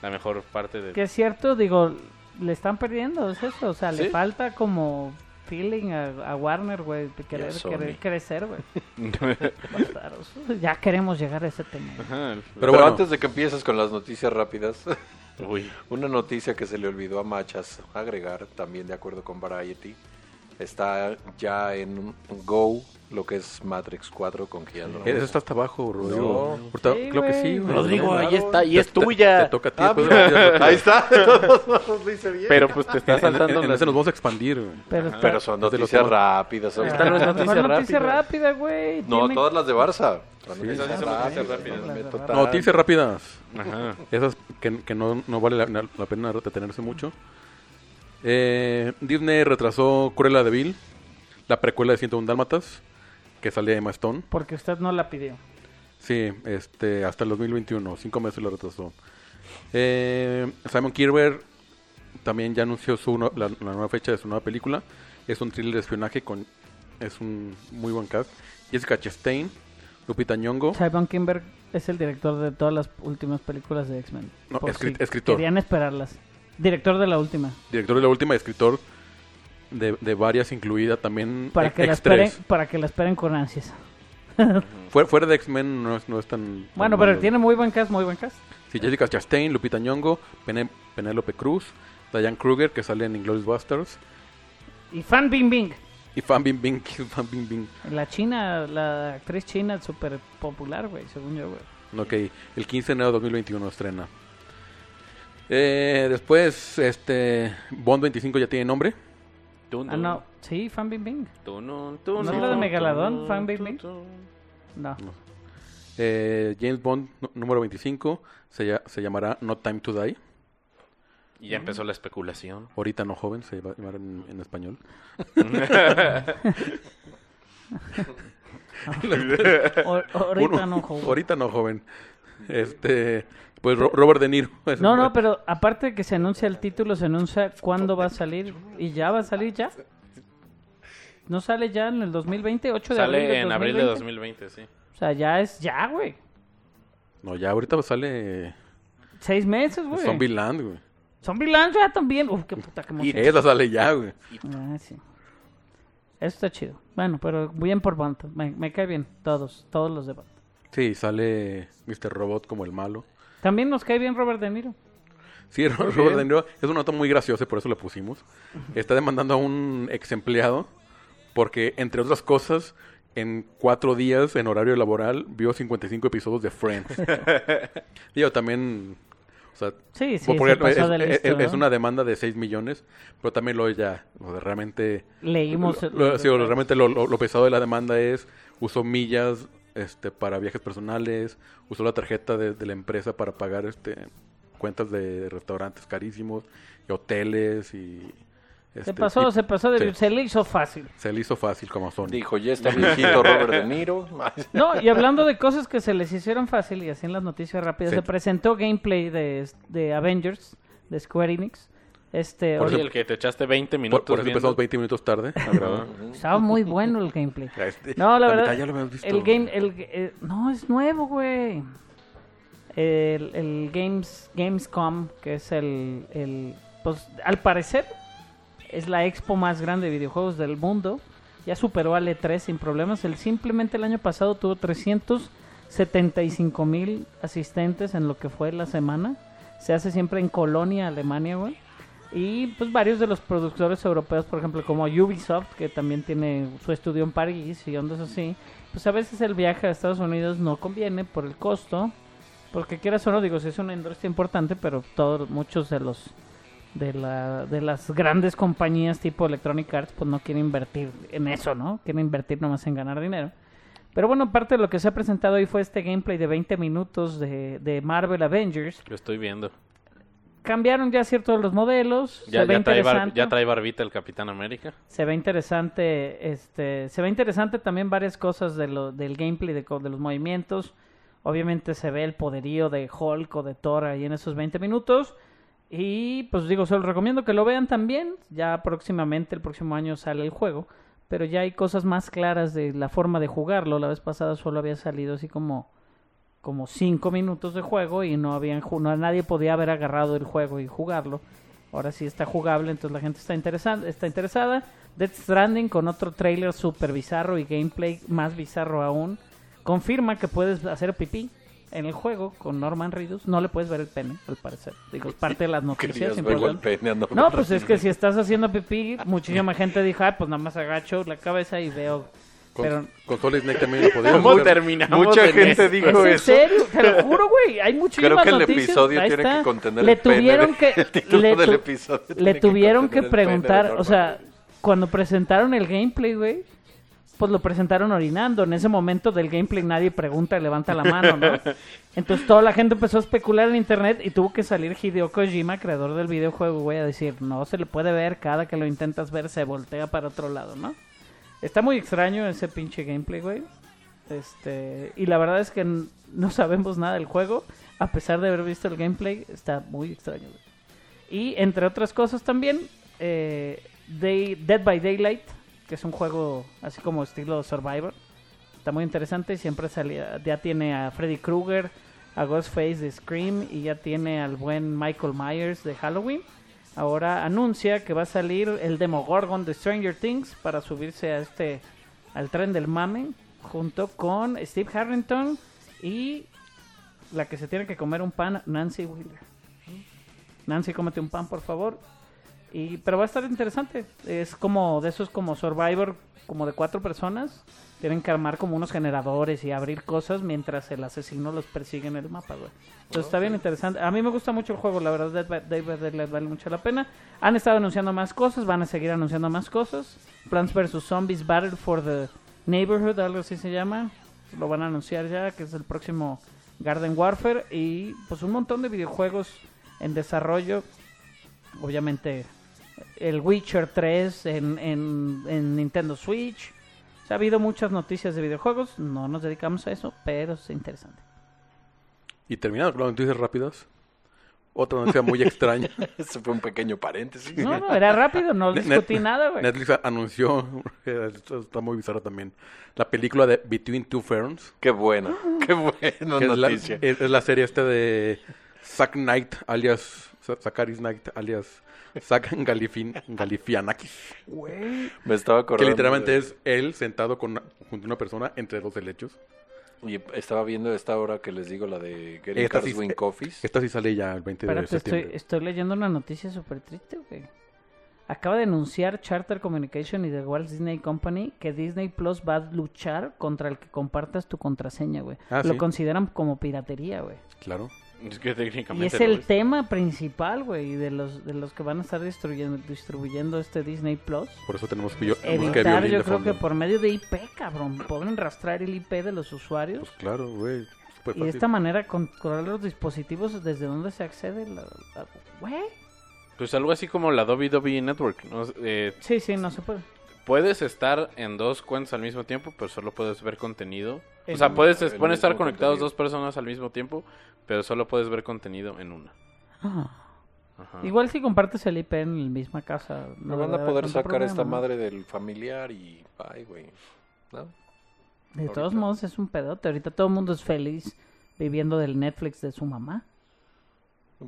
La mejor parte de Que es cierto, digo, le están perdiendo, es eso. O sea, le Sí. falta como feeling a, a Warner, güey, de querer, querer crecer, güey. [LAUGHS] Ya queremos llegar a ese tema. Ajá. Pero Pero, bueno. antes de que empieces con las noticias rápidas, [LAUGHS] Uy. una noticia que se le olvidó a Machas agregar, también de acuerdo con Variety, está ya en Go lo que es Matrix 4 con Keanu Eso está hasta abajo, Rodrigo. No. Ahorita- Sí, creo que sí. güey. Rodrigo, ahí claro. está y Te- es te- tuya. Te, toca a ti. Ah, pues. Ahí está. [LAUGHS] Pero pues te está En- en- saltando en las- ese nos vamos a expandir. güey. Pero, Ajá. Pero son noticias rápidas. son- Esta no es noticia ¿Cuál noticia rápida. rápida, güey? No, Tiene- todas las de Barça. Sí, esas son noticias rápidas. Noticias rápidas. Ajá. Esas que, que no, no vale la, la pena detenerse mucho. Eh, Disney retrasó Cruella de Vil, la precuela de 101 Dálmatas, que salía de Emma Stone. Porque usted no la pidió. Sí, este, hasta el 2021, cinco meses lo retrasó. Eh, Simon Kierber también ya anunció su no- la, la nueva fecha de su nueva película. Es un thriller de espionaje con es un muy buen cast. Jessica Chastain, Lupita Nyong'o, Simon Kimber es el director de todas las últimas películas de X-Men. No, Por escri- si escritor. Querían esperarlas. Director de la última. director de la última escritor de, de varias, incluida también Para X- que, la X3. esperen, para que la esperen con ansias. [LAUGHS] Fuera, fuera de X-Men no es, no es tan. tan Bueno, pero malo. tiene muy buen cast, muy buen cast. Sí, Jessica Chastain, Lupita Nyong'o, Penélope Cruz, Diane Kruger, que sale en Inglourious Basterds, Y Fan Bing Bing. y Fan Bingbing, [LAUGHS] Fan Bingbing. La china, la actriz china súper popular, güey, según yo, güey. Ok, el 15 de enero de 2021 estrena. Eh, después, este. Bond 25 ya tiene nombre. Ah, no. Sí, Fan Bing Bing. ¿No ¿No es la de Megalodón, Fan Baby? No. Eh, James Bond número 25 se, lla- se llamará No Time to Die. Y ya empezó la especulación. Ahorita no joven, se va a llamar en, en español. [LAUGHS] [LAUGHS] Ahorita no, joven. Ahorita no joven. Este. Pues Ro- Robert De Niro. [LAUGHS] No, no, pero aparte de que se anuncia el título, se anuncia cuándo va a salir. ¿Y ya va a salir ya? ¿No sale ya en el 2020? ¿8 de abril Sale en abril de 2020? 2020, sí. O sea, ya es ya, güey. No, ya ahorita sale Seis meses, güey. Zombieland, güey. Zombieland ya también. Uf, qué puta, qué emoción. Esa sale ya, güey. Ah, sí. Eso está chido. Bueno, pero bien por Bond. Me, me cae bien. Todos, todos los de Bond. Sí, sale Mr. Robot como el malo. También nos cae bien Robert De Niro. Sí, [LAUGHS] Robert bien. De Niro es una nota muy graciosa y por eso la pusimos. Está demandando a un ex empleado porque, entre otras cosas, en cuatro días en horario laboral vio 55 episodios de Friends. [LAUGHS] Digo, también... O sea, Sí, sí, porque se pasó es, de es- listo, es ¿no? una demanda de 6 millones, pero también lo ya, o sea, realmente... Leímos. Lo- lo- sí, lo- realmente lo, lo- lo pesado de la demanda es usó millas este para viajes personales, usó la tarjeta de, de la empresa para pagar este cuentas de restaurantes carísimos, y hoteles y se este, pasó, y se pasó de... sí. Se le hizo fácil. se le hizo fácil como Sony. Dijo, ya está [LAUGHS] viejito Robert De Niro. [LAUGHS] No, y hablando de cosas que se les hicieron fácil y así en las noticias rápidas, Sí. se presentó gameplay de, de Avengers, de Square Enix. Este, Por Oye, eso- el que te echaste 20 por, minutos por eso viendo. empezamos 20 minutos tarde a grabar. estaba muy bueno el gameplay. [LAUGHS] Este, No, la verdad, mitad ya lo habíamos visto. el game, el, eh, no, es nuevo, güey. El, el Games, Gamescom, que es el, el, pues, al parecer, es la expo más grande de videojuegos del mundo. Ya superó al E3 sin problemas. El, simplemente el año pasado tuvo 375 mil asistentes en lo que fue la semana. Se hace siempre en Colonia, Alemania, güey. Y pues varios de los productores europeos, por ejemplo, como Ubisoft, que también tiene su estudio en París y ondas así, pues a veces el viaje a Estados Unidos no conviene por el costo, porque quieras o no, digo, sí es una industria importante, pero todos, muchos de los de, la, de las grandes compañías tipo Electronic Arts, pues no quieren invertir en eso, ¿no? Quieren invertir nomás en ganar dinero. Pero bueno, parte de lo que se ha presentado hoy fue este gameplay de 20 minutos de, de Marvel Avengers. Lo estoy viendo. Cambiaron ya ciertos de los modelos. Ya, se ve ya, trae bar- ya trae barbita el Capitán América. Se ve interesante, este, se ve interesante también varias cosas de lo, del gameplay, de, de los movimientos. Obviamente se ve el poderío de Hulk o de Thor ahí en esos 20 minutos. Y pues digo, se los recomiendo que lo vean también. Ya próximamente, el próximo año sale el juego. Pero ya hay cosas más claras de la forma de jugarlo. La vez pasada solo había salido así como como cinco minutos de juego y no habían no, nadie podía haber agarrado el juego y jugarlo. Ahora sí está jugable, entonces la gente está interesada, está interesada. Death Stranding con otro trailer super bizarro y gameplay más bizarro aún. Confirma que puedes hacer pipí en el juego con Norman Reedus. No le puedes ver el pene, al parecer. Digo, es parte de las [LAUGHS] noticias. El pene No, pues es que si estás haciendo pipí, muchísima gente dijo, pues nada más agacho la cabeza y veo. Con, Pero con Solid Snake también lo [LAUGHS] podíamos ¿Cómo ver. terminamos? Mucha en gente esto? dijo ¿Es en eso. serio? Te lo [LAUGHS] juro, güey. Hay muchísimas Creo que el noticias. episodio Ahí tiene está. que contener le el pene tuvieron de- que [LAUGHS] el le, del tu- episodio le que tuvieron que, pene de preguntar, o sea, cuando presentaron el gameplay, güey, pues lo presentaron orinando. En ese momento del gameplay nadie pregunta y levanta la mano, ¿no? Entonces toda la gente empezó a especular en internet y tuvo que salir Hideo Kojima, creador del videojuego, güey, a decir, no se le puede ver, cada que lo intentas ver se voltea para otro lado, ¿no? Está muy extraño ese pinche gameplay, güey. Este, y la verdad es que no sabemos nada del juego, a pesar de haber visto el gameplay, está muy extraño. Y entre otras cosas también, eh, Day- Dead by Daylight, que es un juego así como estilo Survivor, está muy interesante. Siempre salía, ya tiene a Freddy Krueger, a Ghostface de Scream y ya tiene al buen Michael Myers de Halloween. Ahora anuncia que va a salir el Demogorgon de Stranger Things para subirse a este al tren del mame junto con Steve Harrington y la que se tiene que comer un pan, Nancy Wheeler. Nancy, cómete un pan, por favor. Y, pero va a estar interesante. Es como de esos como Survivor, como de cuatro personas. Tienen que armar como unos generadores y abrir cosas mientras el asesino los persigue en el mapa, güey. Entonces está bien interesante. A mí me gusta mucho el juego, la verdad, Dead by Dead by Daylight vale mucho la pena. Han estado anunciando más cosas, van a seguir anunciando más cosas. Plants vs. Zombies Battle for the Neighborhood, algo así se llama. Lo van a anunciar ya, que es el próximo Garden Warfare. Y pues un montón de videojuegos en desarrollo. Obviamente el Witcher 3 en, en, en Nintendo Switch. O sea, ha habido muchas noticias de videojuegos. No nos dedicamos a eso, pero es interesante. Y terminando con las noticias rápidas, otra noticia muy [LAUGHS] extraña. Ese fue un pequeño paréntesis. No, no, era rápido, no [LAUGHS] Net- discutí nada, güey. Netflix anunció, [LAUGHS] está muy bizarro también, la película de Between Two Ferns, Qué buena, qué buena que es la, noticia. es, es la serie este de Zack Knight, alias Za- Zacharis Knight, alias [LAUGHS] Zack Galifin, Galifianakis, Me estaba que acordando. literalmente de- es él sentado con una- junto a una persona entre dos helechos. Y estaba viendo esta hora que les digo, la de Getting Esta sí- Win Coffees. Esta sí sale ya el 20 de Espérate, estoy, septiembre. estoy leyendo una noticia súper triste, güey. Acaba de anunciar Charter Communication y The Walt Disney Company que Disney Plus va a luchar contra el que compartas tu contraseña, güey. Ah, Lo sí. consideran como piratería, güey. Claro. Es que Y es el es. tema principal, güey, de los, de los que van a estar distribuyendo, distribuyendo este Disney Plus. Por eso tenemos que, Evitar, yo creo fondo. que por medio de IP, cabrón. Pueden rastrear el IP de los usuarios. Pues claro, güey. y de esta manera controlar los dispositivos desde donde se accede. Güey. Pues algo así como la WWE Network. ¿no? Eh, Sí, sí, no se puede. puedes estar en dos cuentas al mismo tiempo, pero solo puedes ver contenido. O sea, puedes, pueden estar conectados contenido. dos personas al mismo tiempo, pero solo puedes ver contenido en una. Ah. Ajá. Igual si compartes el IP en la misma casa. No debe van a poder sacar esta problema, ¿no? madre del familiar y... Ay, güey. ¿No? De todos ahorita. modos es un pedote. Ahorita todo el mundo es feliz viviendo del Netflix de su mamá.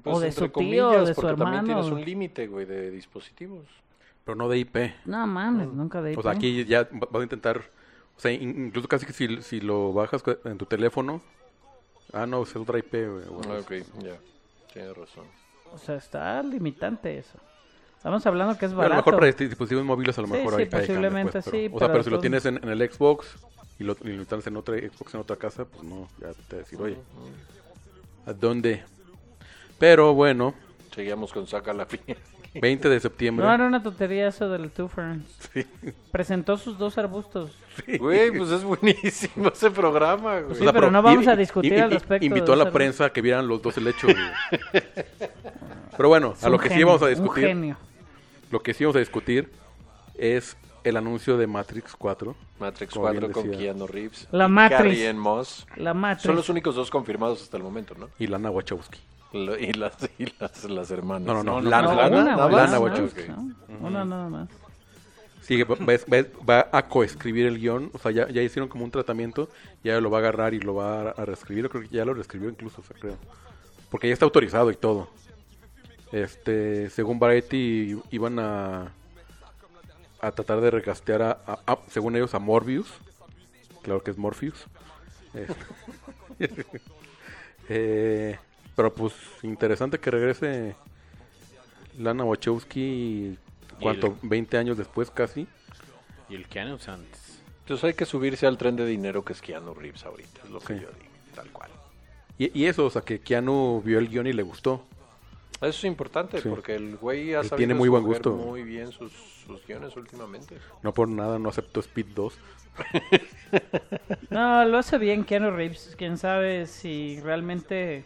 Pues, O de su tío, o comillas, de su porque también hermano. tienes un límite, güey, de dispositivos. Pero no de IP. No mames, nunca de IP. O sea, aquí ya va- vas a intentar... O sea, in- incluso casi que si, si lo bajas en tu teléfono... Ah, no, es otra IP, güey. Bueno, Ah, ok, ya. Tienes razón. O sea, está limitante eso. Estamos hablando que es A lo barato. mejor para este dispositivos móviles a lo Sí, mejor sí, ahí- ahí cambia, posiblemente pues, pero- sí, O sea, pero pero si lo entonces- tienes en, en el Xbox y lo, y lo instalas en otra Xbox en otra casa, pues no, ya te decir, oye, ¿a dónde? Pero bueno, Seguíamos con Saca la Piña. 20 de septiembre. No era una tontería eso del Two Ferns. Sí. Presentó sus dos arbustos. Güey, pues es buenísimo ese programa, güey. Sí, pero no vamos a discutir al respecto Invitó a la prensa a que vieran los dos el hecho. güey. [LAUGHS] pero bueno, Es a lo un que sí genio, vamos a Un discutir, genio. lo que sí vamos a discutir es el anuncio de Matrix 4. Matrix Como 4 bien con. Keanu Reeves. La Matrix. Carrie-Anne Moss. La Matrix. Son los únicos dos confirmados hasta el momento, ¿no? Y Lana Wachowski. Lo- Y las, y las, las hermanas. No, no, no, Lana, No, Lana, nada más. Lana Wachowski. ¿no? Una nada más. Sí, va, va- va a coescribir el guion. O sea, ya, ya hicieron como un tratamiento. Ya lo va a agarrar y lo va a, a reescribir. Yo creo que ya lo reescribió incluso, o sea, creo. Porque ya está autorizado y todo. Este, según Variety, iban a, a tratar de recastear a, a- a- según ellos, a Morbius. Claro que es Morpheus. Este, [LAUGHS] eh, pero pues, interesante que regrese Lana Wachowski. ¿Cuánto? 20 años después casi. Y el Keanu Santos. Entonces hay que subirse al tren de dinero que es Keanu Reeves ahorita, es lo que Sí. yo digo, tal cual. Y, y eso, o sea, que Keanu vio el guion y le gustó. Eso es importante Sí. porque el güey ha Él sabido tiene muy buen gusto. muy bien sus, sus guiones últimamente. No por nada, no aceptó Speed 2. [LAUGHS] No, lo hace bien Keanu Reeves. Quién sabe si realmente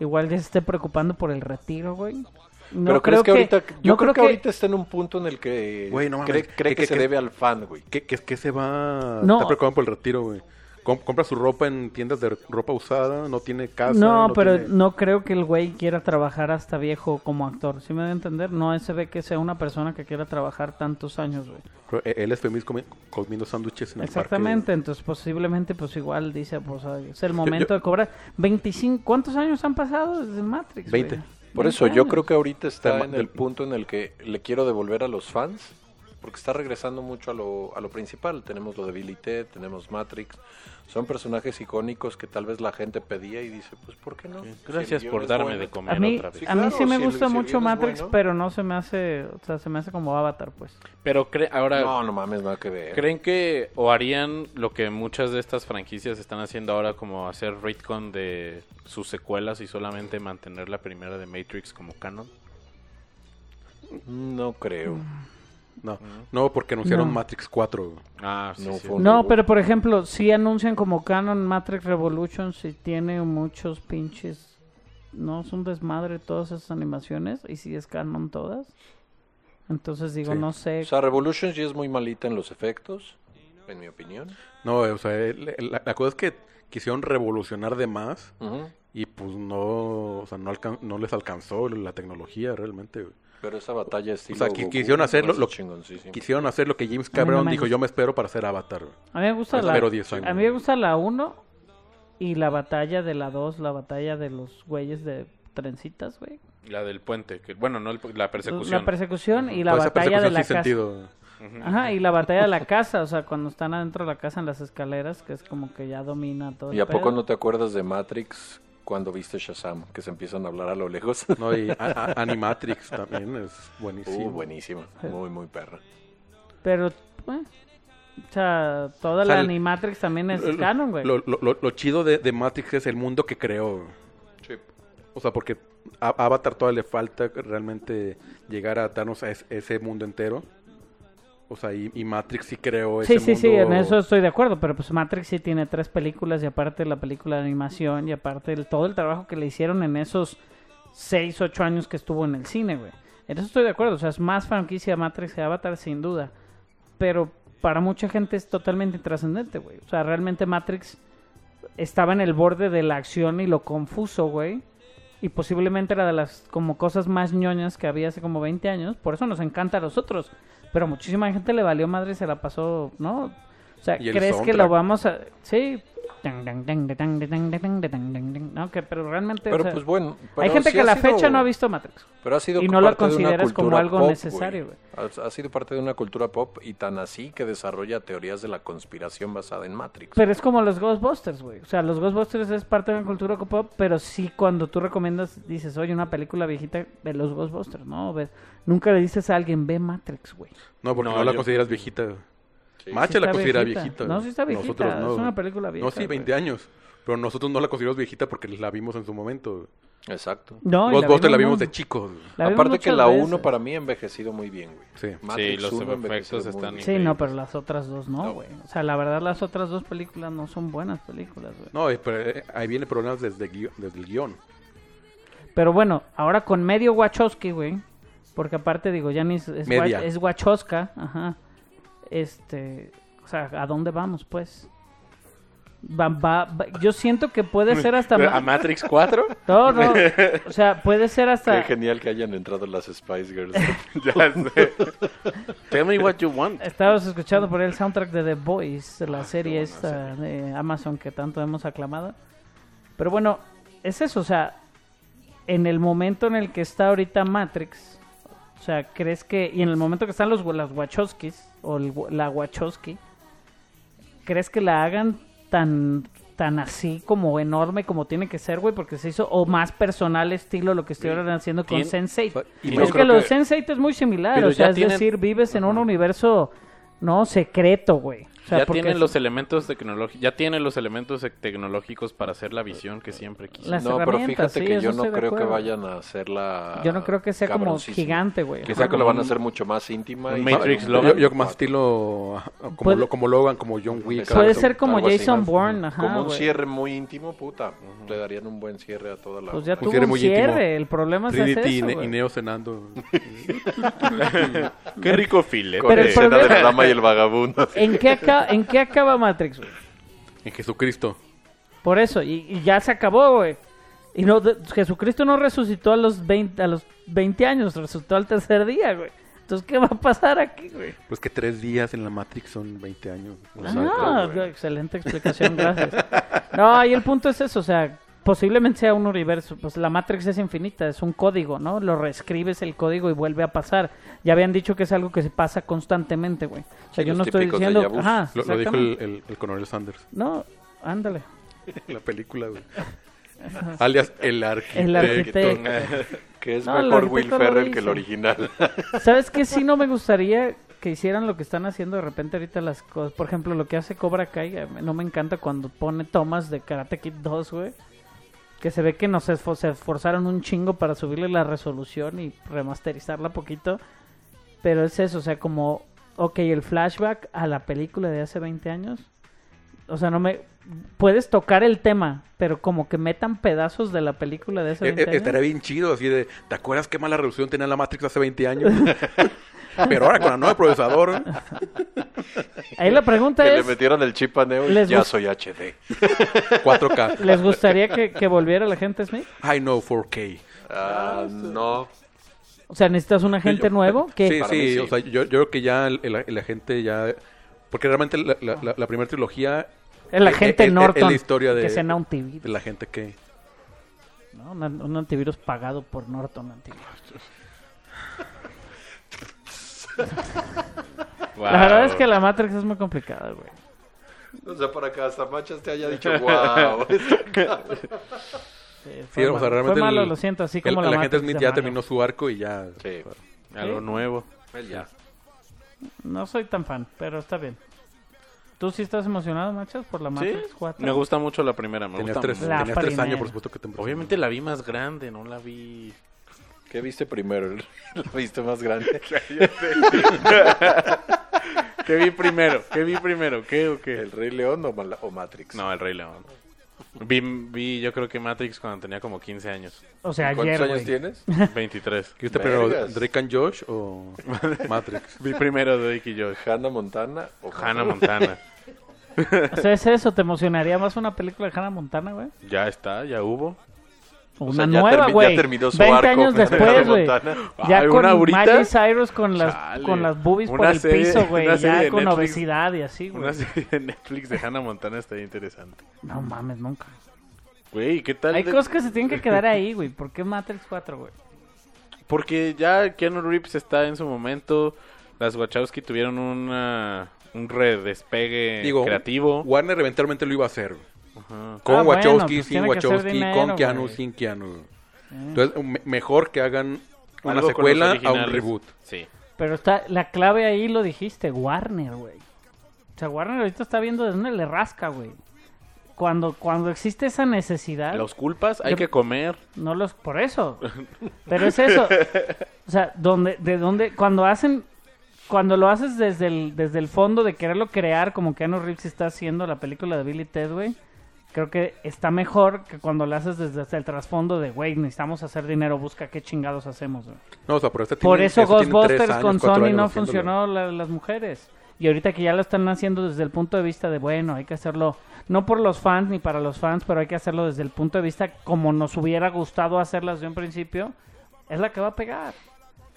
igual ya se esté preocupando por el retiro, güey. No Pero creo crees que, ahorita, yo no creo que, ahorita está en un punto en el que Güey, no mames, cree, cree que- que, que- se que- debe al fan, güey. ¿Qué, qué, qué se va? No. Está preocupado por el retiro, güey. Com- compra su ropa en tiendas de ropa usada, no tiene casa. No, pero tiene- no creo que el güey quiera trabajar hasta viejo como actor. ¿Sí me da a entender? No se ve que sea una persona que quiera trabajar tantos años, güey. pero e- él es feliz comi- comiendo sándwiches en el Exactamente, entonces posiblemente pues igual dice, pues es el momento yo- de cobrar 25, ¿cuántos años han pasado desde Matrix? güey? 20. Por 20 eso yo creo que ahorita está en el punto en el que le quiero devolver a los fans, porque está regresando mucho a lo, a lo principal. Tenemos lo de Billy Ted, tenemos Matrix. Son personajes icónicos que tal vez la gente pedía y dice, pues ¿por qué no? Gracias por darme bueno. de comer A mí, otra vez. Sí, a mí sí me si gusta el mucho Matrix, bueno. pero no se me hace, o sea, se me hace como Avatar, pues. Pero cre- ahora, No, no mames, nada que ver. ¿creen que o harían lo que muchas de estas franquicias están haciendo ahora, como hacer retcon de sus secuelas y solamente mantener la primera de Matrix como canon? No creo. No, no, porque anunciaron No. Matrix 4. güey. Ah, sí, No sí. pero por ejemplo, si anuncian como canon Matrix Revolutions y tiene muchos pinches... No, es un desmadre todas esas animaciones y si es canon todas. Entonces digo, Sí. no sé. O sea, Revolution sí es muy malita en los efectos, en mi opinión. No, o sea, el- el- la, la cosa es que quisieron revolucionar de más y pues no, o sea, no, alcan- no les alcanzó la tecnología realmente. güey. Pero esa batalla estilo O sea, Goku quisieron hacerlo me lo- chingoncísimo. Quisieron hacer lo que James no Cameron me dijo, yo me espero para hacer Avatar. A mí me gusta Pues la... espero 10 años. A mí me gusta la 1 y la batalla de la 2, la batalla de los güeyes de trencitas, güey. La del puente, que bueno, no el pu- la persecución. La persecución y la Toda esa batalla de persecución la casa. sentido. Ajá, y la batalla de la casa, o sea, cuando están adentro de la casa en las escaleras, que es como que ya domina todo. ¿Y el a poco pedo. no te acuerdas de Matrix cuando viste Shazam? Que se empiezan a hablar a lo lejos. No, y a- a- [LAUGHS] Animatrix también es buenísimo. Uh, buenísima. Muy, muy perra. Pero, bueno, o sea, toda O sea, la el- Animatrix también es Lo- canon, güey. Lo, lo- lo- lo chido de, de Matrix es el mundo que creó. O sea, porque a Avatar todavía le falta realmente llegar a darnos a es- ese mundo entero. O sea, y, y Matrix sí creó Sí, ese sí, sí, mundo. en eso estoy de acuerdo, pero pues Matrix sí tiene tres películas y aparte la película de animación y aparte el, todo el trabajo que le hicieron en esos seis, ocho años que estuvo en el cine, güey. En eso estoy de acuerdo, o sea, es más franquicia Matrix que Avatar sin duda, pero para mucha gente es totalmente intrascendente, güey. O sea, realmente Matrix estaba en el borde de la acción y lo confuso, güey. Y posiblemente era de las como cosas más ñoñas que había hace como 20 años. Por eso nos encanta a nosotros. Pero muchísima gente le valió madre y se la pasó, ¿no? O sea, ¿crees que lo vamos a...? Sí. No, que, pero realmente... o Pero sea, pues bueno. hay gente sí que a la sido- fecha no ha visto Matrix. Pero ha sido y no lo parte de una consideras como cultura algo pop, necesario, güey. Ha, ha sido parte de una cultura pop y tan así que desarrolla teorías de la conspiración basada en Matrix. Pero es como los Ghostbusters, güey. O sea, los Ghostbusters es parte de una cultura pop, pero sí cuando tú recomiendas, dices, oye, una película viejita de los Ghostbusters, ¿no? Ves, nunca le dices a alguien, ve Matrix, güey. No, porque No, no, la yo- consideras viejita. Sí. Macha Sí la considera viejita. viejita. No, sí está viejita, Nosotros no. es una película vieja, No, sí, 20 güey. años. Pero nosotros no la consideramos viejita porque la vimos en su momento. Exacto. No, y Ghostbusters la vimos de chicos. la Aparte que la veces. 1 para mí ha envejecido muy bien, güey. Sí. Matrix los 1 ha efectos están bien. Sí, no, pero las otras dos no, No. güey. O sea, la verdad, las otras dos películas no son buenas películas, güey. No, eh, pero eh, ahí viene problemas desde, desde el guion. Pero bueno, ahora con medio Wachowski, güey. Porque aparte, digo, ya ni es, es, Media. Es Wachowska. Ajá. Este. O sea, ¿a dónde vamos, pues? Va- va- va- yo siento que puede ser hasta. ¿A ma- Matrix 4? [LAUGHS] No, no. [LAUGHS] O sea, puede ser Qué hasta. genial que hayan entrado las Spice Girls. [LAUGHS] ya sé. Tell me what you want. Estábamos escuchando por el soundtrack de The Boys, la serie esta de Amazon que tanto hemos aclamado. Pero bueno, es eso, o sea, en el momento en el que está ahorita Matrix, o sea, ¿crees que, y en el momento que están los las Wachowskis, o el- la Wachowski, ¿crees que la hagan tan tan así como enorme como tiene que ser, güey? Porque se hizo, o más personal estilo lo que estuvieron haciendo con Sense8. Y no es que lo de que- Sense8 es muy similar, Pero o sea, es tienen- decir, vives en un universo, no, secreto, güey. O sea, ya tienen es- los elementos tecnológicos, ya tienen los elementos e- tecnológicos para hacer la visión que siempre quiso. Las no, pero fíjate sí, que yo no creo que vayan a hacerla. Yo no creo que sea como gigante, güey. Quizá Ajá. que lo van a hacer mucho más íntima. Un y- Matrix Logan. Yo, yo más estilo como, Puede- lo- como Logan, como John Wick. Puede ser como así. Jason Bourne, ajá, Como un güey. cierre muy íntimo, puta. Le darían un buen cierre a toda la. Pues ya Un tuvo cierre un muy cierre, íntimo. el problema es y, eso, Ne- y güey. Neo cenando. [LAUGHS] Qué rico filete. Pero el de la dama y el vagabundo. [LAUGHS] ¿En qué, acaba, ¿En qué acaba Matrix, güey? en Jesucristo. Por eso, y, y ya se acabó, güey. Y no, de- Jesucristo no resucitó a los 20, a los 20 años, resucitó al tercer día, güey. Entonces, ¿qué va a pasar aquí, güey? Pues que tres días en la Matrix son 20 años. Ah, excelente explicación, gracias. No, y el punto es eso, o sea, posiblemente sea un universo, pues la Matrix es infinita, es un código, ¿no? Lo reescribes el código y vuelve a pasar. Ya habían dicho que es algo que se pasa constantemente, güey. O sea, Sí, yo no estoy diciendo, ajá, Lo, lo dijo el, el, el coronel Sanders No, ándale. [LAUGHS] la película, güey. Alias el arquitecto. El arquitecto. [LAUGHS] Que es No, mejor Will Ferrell que el original. [LAUGHS] ¿Sabes qué? Sí, no me gustaría que hicieran lo que están haciendo de repente ahorita las cosas. Por ejemplo, lo que hace Cobra Kai, eh, no me encanta cuando pone tomas de Karate Kid 2, güey. Que se ve que nos esforzaron un chingo para subirle la resolución y remasterizarla poquito. Pero es eso, o sea, como, ok, el flashback a la película de hace 20 años. O sea, no me... Puedes tocar el tema, pero como que metan pedazos de la película de hace Eh, 20 eh, años. estaría bien chido, así de, ¿te acuerdas qué mala reducción tenía la Matrix hace 20 años? [LAUGHS] Pero ahora con el nuevo procesador, Ahí la pregunta que le es... metieron el chip a Neo y Les ya soy HD. 4K. ¿Les gustaría que, que volviera la gente Smith? I know 4K. Ah, no. O sea, necesitas un agente nuevo que Sí, sí, sí. o sea, yo, yo creo que ya el, el- el agente ya... Porque realmente la, la- la- la primera trilogía el agente es- es- es Norton la historia de, que cena un TV. de la gente que... ¿no? Un, un antivirus pagado por Norton Antivirus. La verdad es que la Matrix es muy complicada, güey. O sea, para que hasta Machas te haya dicho, wow. Sí, [LAUGHS] Sí, fue, o sea, malo. realmente Fue malo, el- lo siento, así El, como el la agente Matrix Smith ya malo. terminó su arco y ya. Sí. Algo ¿Sí? nuevo. Él ya. No soy tan fan, pero está bien. ¿Tú sí estás emocionado, Machas, por la Sí, Matrix 4? me gusta mucho la primera. Me Tenías gusta tres. La tenías tres años, por supuesto que te Obviamente la vi más grande, no la vi. ¿Qué viste primero? [LAUGHS] ¿Lo viste más grande? [LAUGHS] ¿Qué vi primero? ¿Qué vi primero? ¿Qué o qué? ¿El Rey León o, o Matrix? No, El Rey León. Vi, vi yo creo que Matrix cuando tenía como 15 años. O sea, ¿Cuántos ayer, años güey. tienes? 23. ¿Qué viste primero. Drake and Josh o [LAUGHS] Matrix? Vi primero Drake y Josh. ¿Hannah Montana o Hannah Montana. O sea, es eso, ¿te emocionaría más una película de Hannah Montana, güey? Ya está, ya hubo. O Una nueva, güey. Ya terminó su 20 arco. años después, [LAUGHS] güey. Montana. Ya Ay, con. Miley Cyrus con las, Chale. con las boobies por el serie- piso, güey. Ya de con Netflix. obesidad y así, güey. Una serie de Netflix de Hannah Montana está interesante. No mames, nunca. Güey, ¿qué tal? Hay de- cosas que se tienen que quedar [LAUGHS] ahí, güey. ¿Por qué Matrix 4, güey? Porque ya Keanu Reeves está en su momento. Las Wachowski tuvieron una, un redespegue Digo, creativo. Warner eventualmente lo iba a hacer. güey. Ajá. Con Ah, bueno, Wachowski, pues sin Wachowski, dinero, con Keanu, güey. sin Keanu. güey. Entonces, me- mejor que hagan una Algo secuela a un reboot. Sí. Pero está, la clave ahí lo dijiste, Warner, güey. O sea, Warner ahorita está viendo de dónde le rasca, güey. Cuando, cuando existe esa necesidad, Los culpas, hay Yo- que comer. no los, por eso. [LAUGHS] Pero es eso. O sea, donde, de dónde, cuando hacen, cuando lo haces desde el, desde el fondo de quererlo crear, como Keanu Reeves está haciendo la película de Billy Ted, güey. Creo que está mejor que cuando lo haces desde, el trasfondo de, güey, necesitamos hacer dinero, busca qué chingados hacemos, güey. No, o sea, pero este Por tiene- eso este Ghostbusters años, con Sony no funcionó la- las mujeres. Y ahorita que ya lo están haciendo desde el punto de vista de, bueno, hay que hacerlo, no por los fans ni para los fans, pero hay que hacerlo desde el punto de vista como nos hubiera gustado hacerlas de un principio, es la que va a pegar.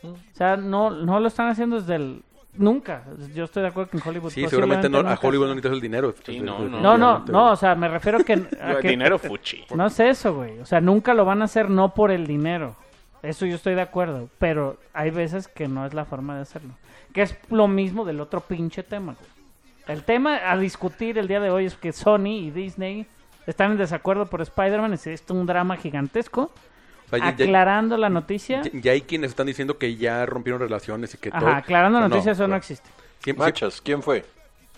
O sea, no, no lo están haciendo desde el... Nunca. Yo estoy de acuerdo que en Hollywood... Sí, seguramente no, a Hollywood no necesitas el dinero. Sí, no, no. No, no, definitivamente, no, o sea, me refiero que... [LAUGHS] a que- Dinero fuchi. no es eso, güey. O sea, nunca lo van a hacer no por el dinero. Eso yo estoy de acuerdo. Pero hay veces que no es la forma de hacerlo. Que es lo mismo del otro pinche tema, güey. El tema a discutir el día de hoy es que Sony y Disney están en desacuerdo por Spider-Man. Es esto un drama gigantesco. Sea, ya- ya- Aclarando la noticia. ya- ya hay quienes están diciendo que ya rompieron relaciones y que todo. Ajá, aclarando la noticia, eso no pero existe. siempre- Machas, ¿quién fue?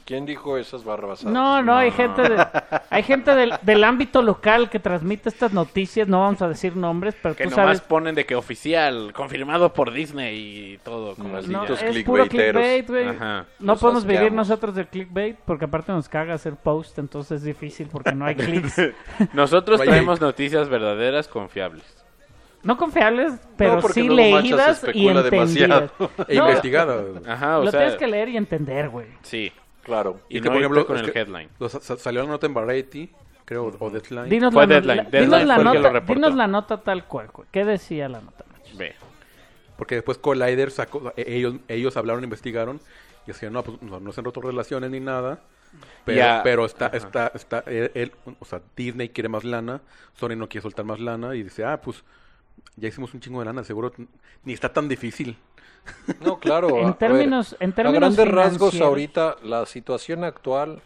¿Quién dijo esas barrabasadas? No, no, hay gente, de- hay gente del, del ámbito local que transmite estas noticias. No vamos a decir nombres, pero Que tú nomás sabes. ponen de que oficial, confirmado por Disney y todo. Como así Malditos No, es puro clickbaiteros. clickbait, güey. No podemos vivir nosotros del clickbait porque aparte nos caga hacer post, entonces es difícil porque no hay [LAUGHS] clics. [LAUGHS] Nosotros traemos noticias verdaderas, confiables. No confiables, pero sí leídas y entendidas. [LAUGHS] E No, investigada. Ajá, o lo sea, tienes que leer y entender, güey. sí. Claro. Y, Es no que, por ejemplo, con el que- headline. Los- sa- salió la nota en Variety, creo, o Deadline. Dinos, Fue la, Deadline. la- Deadline dinos la fue el que lo nota, reportó. dinos la nota tal cual. güey. ¿Qué decía la nota? Nacho? Ve. Porque después Collider sacó, e- ellos, ellos hablaron, investigaron y decían, no, pues no, no se han roto relaciones ni nada. Pero, pero está, Ajá. está, está, él, él- o sea, Disney quiere más lana, Sony no quiere soltar más lana y dice, ah, pues ya hicimos un chingo de lana, seguro ni está tan difícil. No, claro. a- En a ver, términos, en a términos grandes rasgos ahorita la situación actual,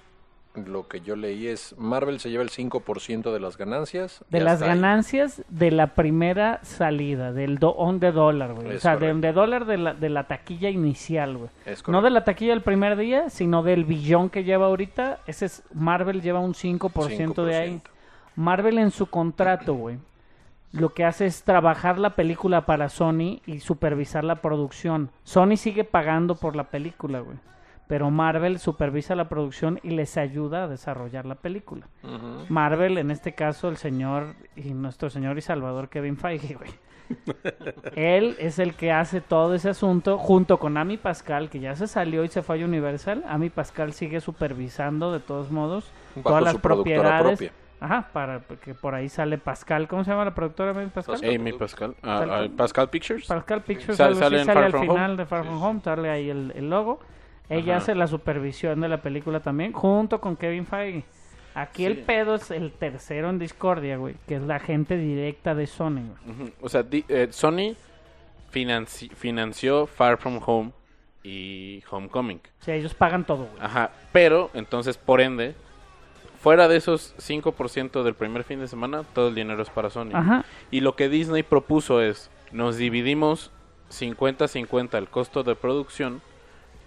lo que yo leí es Marvel se lleva el 5% de las ganancias. De las ahí. ganancias de la primera salida, del do on de dólar, güey. O sea, de, correcto. de dólar de la, de la taquilla inicial, güey. Es No de la taquilla del primer día, sino del billón que lleva ahorita. Ese es, Marvel lleva un 5%, de ahí. 5%. Marvel en su contrato, güey, lo que hace es trabajar la película para Sony y supervisar la producción. Sony sigue pagando por la película, güey. Pero Marvel supervisa la producción y les ayuda a desarrollar la película. Marvel, en este caso, el señor y nuestro señor y salvador Kevin Feige, güey. [LAUGHS] Él es el que hace todo ese asunto junto con Ami Pascal, que ya se salió y se fue a Universal. Ami Pascal sigue supervisando de todos modos Bajo todas las propiedades. propia. Ajá, para que por ahí sale Pascal. ¿Cómo se llama la productora Ami Pascal? Amy Pascal. Sal- ah, Pascal Pictures. Pascal Pictures Sal- sale en sale al final Home. de Far From Home, sale ahí el, el logo. Ella Ajá. hace la supervisión de la película también, junto con Kevin Feige. Aquí el pedo es el tercero en discordia, güey, que es la gente directa de Sony, güey. O sea, di- eh, Sony financi- financió Far From Home y Homecoming. O sea, ellos pagan todo, güey. Ajá, pero entonces, por ende, fuera de esos 5% del primer fin de semana, todo el dinero es para Sony. Ajá. Y lo que Disney propuso es, nos dividimos 50-50 el costo de producción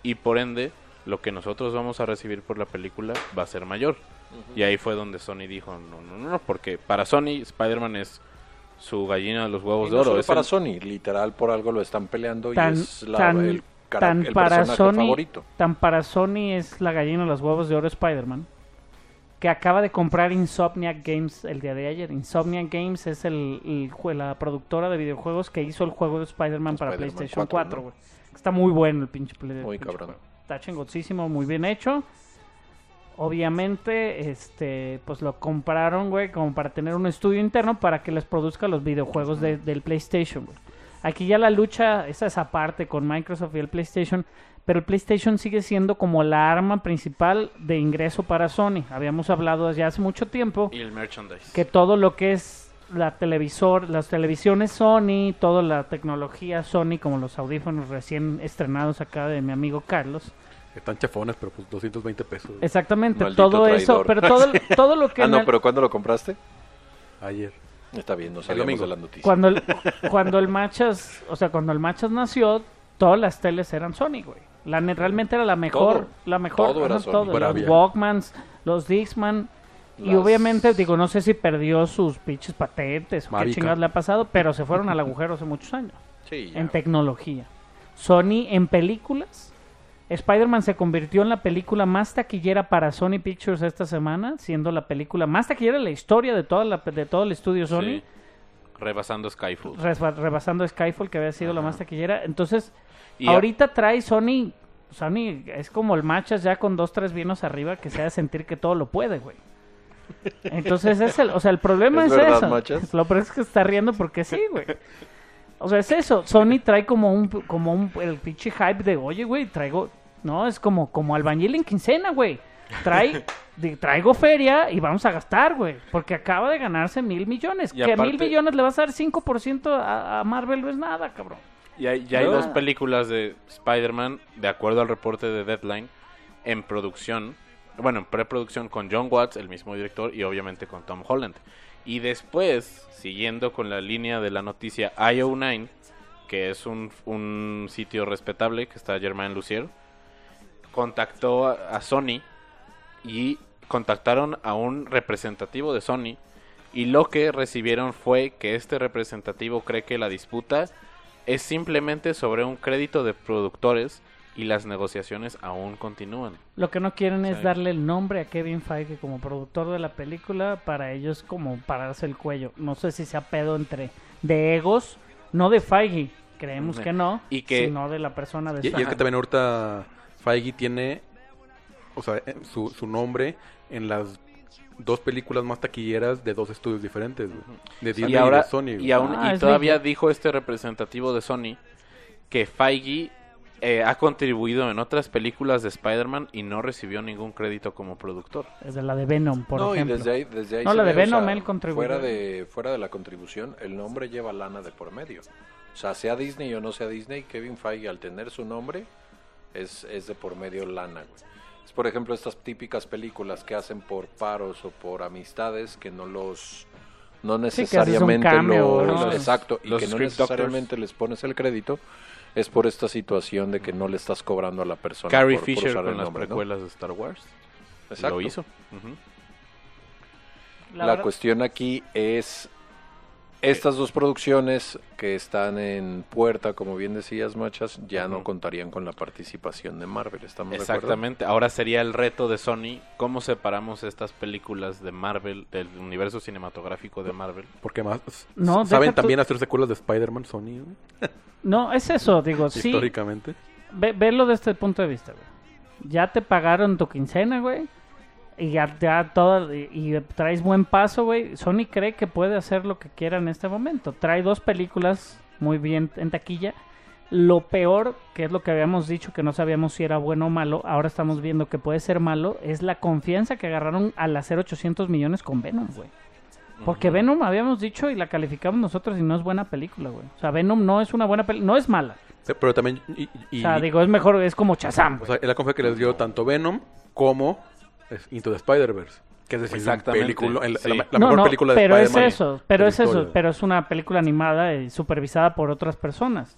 y por ende, lo que nosotros vamos a recibir por la película va a ser mayor. Y ahí fue donde Sony dijo, no, no, no, porque para Sony Spider-Man es su gallina de los huevos Y de oro. solo es para el- Sony, literal por algo lo están peleando Tan- y es la- tan- el, tan el para personaje Sony, favorito. tan para Sony es la gallina de los huevos de oro Spider-Man. Que acaba de comprar Insomniac Games el día de ayer. Insomniac Games es el, la productora de videojuegos que hizo el juego de Spider-Man para PlayStation 4, 4, ¿no? güey. Está muy bueno el pinche play. Muy pinche cabrón. juego. Está chingoncísimo, muy bien hecho. Obviamente, este, pues lo compraron, güey, como para tener un estudio interno para que les produzca los videojuegos de- del PlayStation, güey. Aquí ya la lucha, esa es aparte con Microsoft y el PlayStation, pero el PlayStation sigue siendo como la arma principal de ingreso para Sony. Habíamos hablado desde hace mucho tiempo Y el merchandise. que todo lo que es la televisor, las televisiones Sony, toda la tecnología Sony, como los audífonos recién estrenados acá de mi amigo Carlos. Están chafones, pero pues 220 pesos. Exactamente, Maldito todo eso, pero todo, [LAUGHS] todo lo que Ah, no, el- pero ¿cuándo lo compraste? Ayer. Está bien, no sabíamos de cuando el, cuando el Machas, o sea, cuando el Machas nació, todas las teles eran Sony, güey. La realmente era la mejor, Todo. la mejor, Todo era ajá, Sony. todo, los. Walkmans, los Dixman y obviamente digo, no sé si perdió sus pinches patentes o qué chingados le ha pasado, pero se fueron al agujero hace muchos años. Sí, en tecnología. Sony en películas. Spider-Man se convirtió en la película más taquillera para Sony Pictures esta semana, siendo la película más taquillera en la historia de, toda la, de todo el estudio Sony, Sí. Rebasando Skyfall. reba- rebasando Skyfall, que había sido la más taquillera. Entonces, Y a- ahorita trae Sony, Sony es como el Machas ya con dos, tres vinos arriba que se hace sentir que todo lo puede, güey. Entonces es el, o sea, el problema [LAUGHS] ¿Es es, verdad, eso. Machas? Lo peor es que está riendo porque sí, güey. O sea, es eso. Sony trae como un, como un, el pinche hype de, oye, güey, traigo, no, es como, como albañil en quincena, güey. Trae, de- traigo feria y vamos a gastar, güey. Porque acaba de ganarse mil millones. Y que a mil millones le vas a dar 5% a, a Marvel no es nada, cabrón. Y hay, ya hay No. dos películas de Spider-Man, de acuerdo al reporte de Deadline, en producción. Bueno, en preproducción con John Watts, el mismo director, y obviamente con Tom Holland. Y después, siguiendo con la línea de la noticia IO9, que es un, un sitio respetable que está Germain Lucier, contactó a, a Sony y contactaron a un representativo de Sony y lo que recibieron fue que este representativo cree que la disputa es simplemente sobre un crédito de productores y las negociaciones aún continúan. Lo que no quieren es darle el nombre a Kevin Feige como productor de la película para ellos como pararse el cuello. No sé si sea pedo entre de egos, no de Feige, creemos que no, Y que- sino de la persona de Y, y es que también ahorita Feige tiene, o sea, eh, su, su nombre en las dos películas más taquilleras de dos estudios diferentes, güey. De Disney y ahora y de Sony. güey. y, aún, Ah, y todavía bello. dijo este representativo de Sony que Feige eh, ha contribuido en otras películas de Spider-Man y no recibió ningún crédito como productor. Es de la de Venom, por no, ejemplo. y desde ahí, desde ahí No, la de ve, o Venom, sea, él contribuyó. Fuera de, fuera de la contribución, el nombre lleva lana de por medio. O sea, sea Disney o no sea Disney, Kevin Feige al tener su nombre es, es de por medio lana, güey. Es por ejemplo estas típicas películas que hacen por paros o por amistades que no los no necesariamente cameo, los, ¿no? exacto y Los que no necesariamente les pones el crédito es por esta situación de que no le estás cobrando a la persona Carrie por- por Fisher usar con el las precuelas de Star Wars Exacto. lo hizo. La cuestión aquí es estas dos producciones que están en puerta, como bien decías, Machas, ya no contarían con la participación de Marvel. ¿Estamos de? Exactamente. Ahora sería el reto de Sony cómo separamos estas películas de Marvel del universo cinematográfico de Marvel. Porque más No, saben también hacer secuelas de Spider-Man Sony, No, es eso, digo, sí. históricamente. Ve, velo de este punto de vista, güey. Ya te pagaron tu quincena, güey. Y ya, ya todo, y, y traes buen paso, güey. Sony cree que puede hacer lo que quiera en este momento. Trae dos películas muy bien en taquilla. Lo peor, que es lo que habíamos dicho, que no sabíamos si era bueno o malo, ahora estamos viendo que puede ser malo, es la confianza que agarraron al hacer 800 millones con Venom, güey. Porque Venom habíamos dicho y la calificamos nosotros y no es buena película, güey. O sea, Venom no es una buena película, no es mala. Sí, Pero también... Y, y- O sea, digo, es mejor, es como Shazam, o sea, es la confianza que les dio tanto Venom como Into the Spider-Verse. Que es decir, Exactamente, película- el- sí. la, la no, mejor no, película de pero es Spider-Man eso, pero es eso, pero es una película animada y supervisada por otras personas.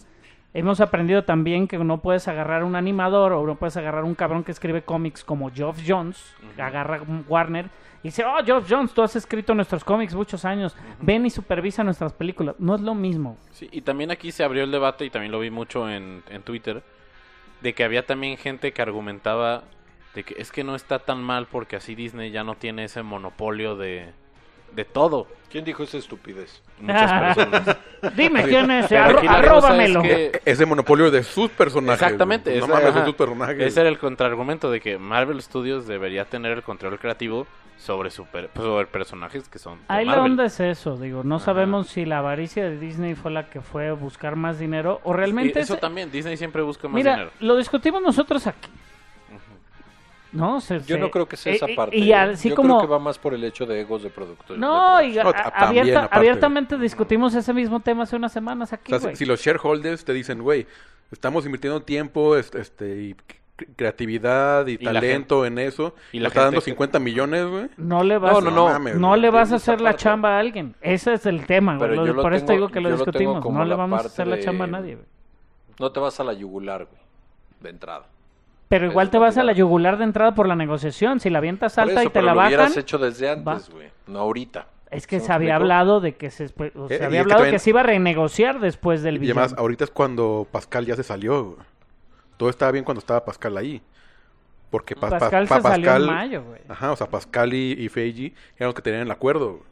Hemos aprendido también que no puedes agarrar un animador o no puedes agarrar un cabrón que escribe cómics como Geoff Jones, que agarra Warner y dice, oh, Geoff Jones, tú has escrito nuestros cómics muchos años, ven y supervisa nuestras películas. No es lo mismo. Sí, y también aquí se abrió el debate, y también lo vi mucho en, en Twitter, de que había también gente que argumentaba de que es que no está tan mal porque así Disney ya no tiene ese monopolio de, de todo. ¿Quién dijo esa estupidez? Muchas [LAUGHS] personas. Dime quién es, arro- arróbamelo. es que- Ese monopolio de sus personajes. Exactamente. No ese- mames, son sus personajes. Ese era el contraargumento de que Marvel Studios debería tener el control creativo sobre, super, sobre personajes que son de Ahí la onda es eso, digo, no Ajá. sabemos si la avaricia de Disney fue la que fue a buscar más dinero o realmente... Y eso es- también, Disney siempre busca más Mira, dinero. lo discutimos nosotros aquí. ¿No? Se- Yo se- no creo que sea eh, esa eh, parte. Y ¿eh? así Yo como... creo que va más por el hecho de egos de productores. No, de y producción. No, a- ta- también, abierta- aparte. abiertamente discutimos ese mismo tema hace unas semanas O aquí, sea, si, los shareholders te dicen, güey, estamos invirtiendo tiempo est- este, y cre- creatividad y, talento en eso, y le está dando gente que- 50 millones, güey. No le vas, No, no, no. mames, no le vas a hacer la parte. chamba a alguien. Ese es el tema, güey. Pero Lo- yo lo Por eso tengo- digo que lo discutimos. No le vamos a hacer la chamba a nadie, güey. No te vas a la yugular, güey. De entrada. Pero igual te vas a la yugular de entrada por la negociación. Si la avientas alta eso, y te pero la lo bajan, hubieras hecho desde antes, güey. No ahorita. es que ¿Sí se había hablado de que se, después- o Eh, y había que hablado también- que se iba a renegociar después del Y villano. además, ahorita es cuando Pascal ya se salió, güey. Todo estaba bien cuando estaba Pascal ahí. Porque pa- pa- Pascal pa- se salió en mayo, güey. Ajá, o sea, Pascal y, y Feiji eran los que tenían el acuerdo, güey.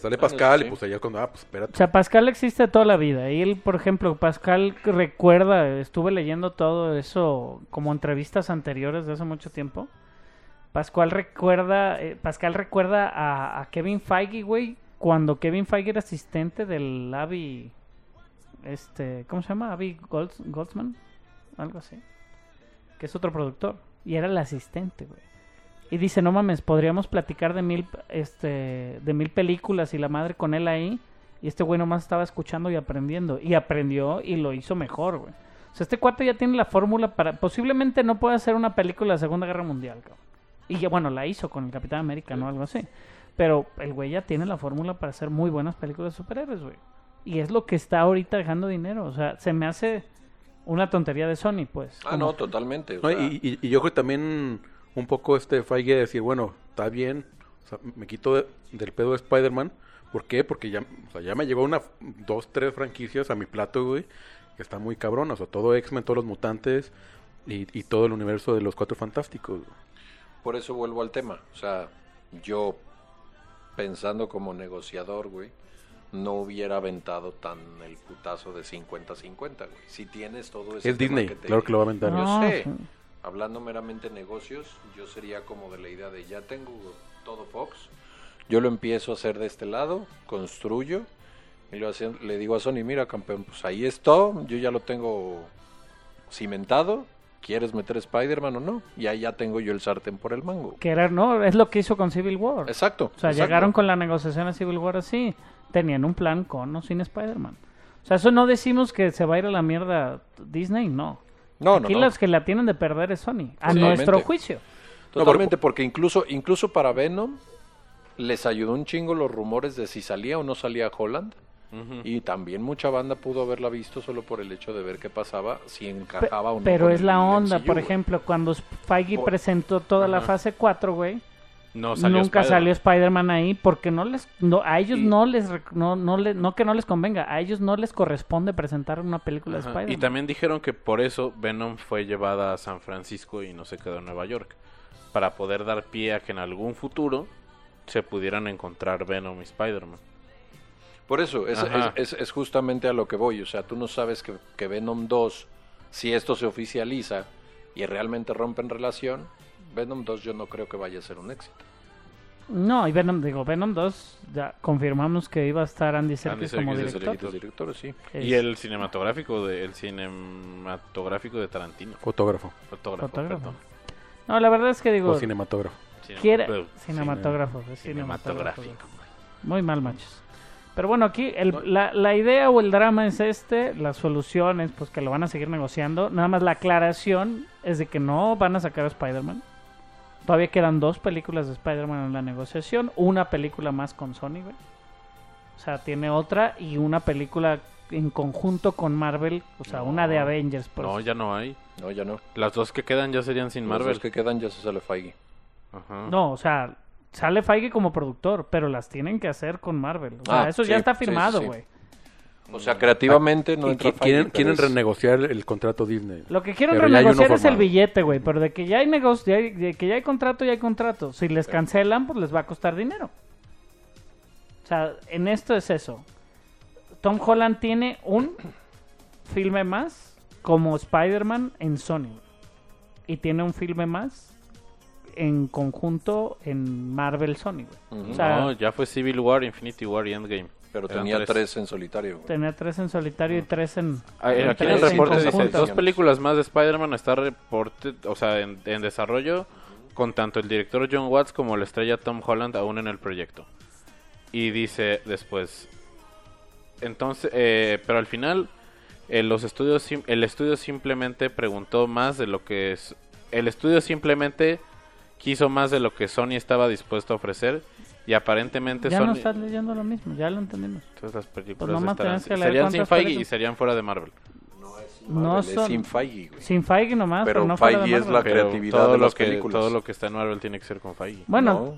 Sale Ah, Pascal y pues allá cuando, ah, pues O espérate. sea, Pascal existe toda la vida. Y él, por ejemplo, Pascal recuerda, estuve leyendo todo eso como entrevistas anteriores de hace mucho tiempo. Pascual recuerda, eh, Pascal recuerda a, a Kevin Feige, güey, cuando Kevin Feige era asistente del Avi, este, ¿cómo se llama? Avi Golds- Goldsman, algo así, que es otro productor y era el asistente, güey. Y dice, no mames, podríamos platicar de mil, este, de mil películas y la madre con él ahí. Y este güey nomás estaba escuchando y aprendiendo. Y aprendió y lo hizo mejor, güey. O sea, este cuate ya tiene la fórmula para... Posiblemente no pueda hacer una película de la Segunda Guerra Mundial, cabrón. Y ya, bueno, la hizo con el Capitán América, ¿no? Algo así. Pero el güey ya tiene la fórmula para hacer muy buenas películas de superhéroes, güey. Y es lo que está ahorita dejando dinero. O sea, se me hace una tontería de Sony, pues. Ah, Como- no, totalmente. o No, sea, y, y- y yo creo que también un poco este Feige de decir, bueno, está bien, o sea, me quito de- del pedo de Spider-Man. ¿Por qué? Porque ya, o sea, ya me llegó una, dos, tres franquicias a mi plato, güey, que está muy cabrón. O sea, todo X-Men, todos los mutantes y, y todo el universo de los Cuatro Fantásticos. güey. Por eso vuelvo al tema. O sea, yo pensando como negociador, güey, no hubiera aventado tan el putazo de 50-50, güey. Si tienes todo ese Es tema Disney, que te- claro que lo va a aventar. Yo No, sé. Hablando meramente negocios, yo sería como de la idea de ya tengo todo Fox. Yo lo empiezo a hacer de este lado, construyo y lo hacen- le digo a Sony, mira campeón, pues ahí está, yo ya lo tengo cimentado. ¿Quieres meter Spider-Man o no? Y ahí ya tengo yo el sartén por el mango. Que era, no, es lo que hizo con Civil War. Exacto. O sea, exacto. llegaron con la negociación a Civil War así. Tenían un plan con o sin Spider-Man. O sea, eso no decimos que se va a ir a la mierda Disney, no. No, Aquí no. los que la tienen de perder es Sony. A Totalmente. nuestro juicio. Totalmente, porque incluso, incluso para Venom les ayudó un chingo los rumores de si salía o no salía Holland. Y también mucha banda pudo haberla visto solo por el hecho de ver qué pasaba, si Pe- encajaba o no. pero es la onda, MCU, por ejemplo, cuando Feige Por- presentó toda la fase 4, güey, No salió nunca salió Spider-Man ahí porque no les no, a ellos Y- no les no no le- no que no les convenga, a ellos no les corresponde presentar una película de Spider-Man. Y también dijeron que por eso Venom fue llevada a San Francisco y no se quedó en Nueva York. Para poder dar pie a que en algún futuro se pudieran encontrar Venom y Spider-Man. Por eso, es, es- es justamente a lo que voy. O sea, tú no sabes que, que Venom 2, si esto se oficializa y realmente rompen relación, Venom 2 yo no creo que vaya a ser un éxito. No, y Venom, digo, Venom 2, ya confirmamos que iba a estar Andy Serkis Serkis como director. Sí. Y el cinematográfico de el cinematográfico de Tarantino. Fotógrafo. Fotógrafo, Fotógrafo. perdón. No, la verdad es que digo, O cinematógrafo. quiere... Cinema- Cinematógrafo, cinematógrafo. Cinematográfico. Muy mal, machos. Pero bueno, aquí el- la, la idea o el drama es este, la solución es pues que lo van a seguir negociando. Nada más la aclaración es de que no van a sacar a Spider-Man. Todavía quedan dos películas de Spider-Man en la negociación, una película más con Sony, güey. O sea, tiene otra y una película en conjunto con Marvel, o sea, No. una de Avengers. Pues. No, ya no hay. No, ya no. Las dos que quedan ya serían sin Marvel. dos que quedan ya se sale Feige. Ajá. No, o sea, sale Feige como productor, pero las tienen que hacer con Marvel. O sea, Ah, eso sí, ya está sí, firmado, sí. O sea, creativamente no entra Feige. quieren, renegociar el contrato Disney. Lo que quieren renegociar es el billete, güey. Pero de que ya hay negocio, de, de que ya hay contrato, ya hay contrato. Si les cancelan, pues les va a costar dinero. O sea, en esto es eso. Tom Holland tiene un filme más como Spider-Man en Sony. Y tiene un filme más en conjunto en Marvel Sony, güey. O sea- no, ya fue Civil War, Infinity War y Endgame. Pero Eran tenía tres. en solitario. güey. Tenía tres en solitario y tres en... Ah, en Aquí en el tres reporte dice dos películas más de Spider-Man está reporte, o sea, en, en desarrollo con tanto el director John Watts como la estrella Tom Holland aún en el proyecto. Y dice después, entonces, eh, pero al final eh, los estudios, el estudio simplemente preguntó más de lo que es, el estudio simplemente quiso más de lo que Sony estaba dispuesto a ofrecer y aparentemente Ya Sony, no estás leyendo lo mismo, ya lo entendimos. entonces las películas Pues estarán- tenés que leer serían sin Feige y serían fuera de Marvel. No Marvel, es son... sin Feige, güey. Sin Feige nomás, pero, Pero no fuera de Feige es la creatividad todo de lo que películas. todo lo que está en Marvel tiene que ser con Feige. Bueno, No,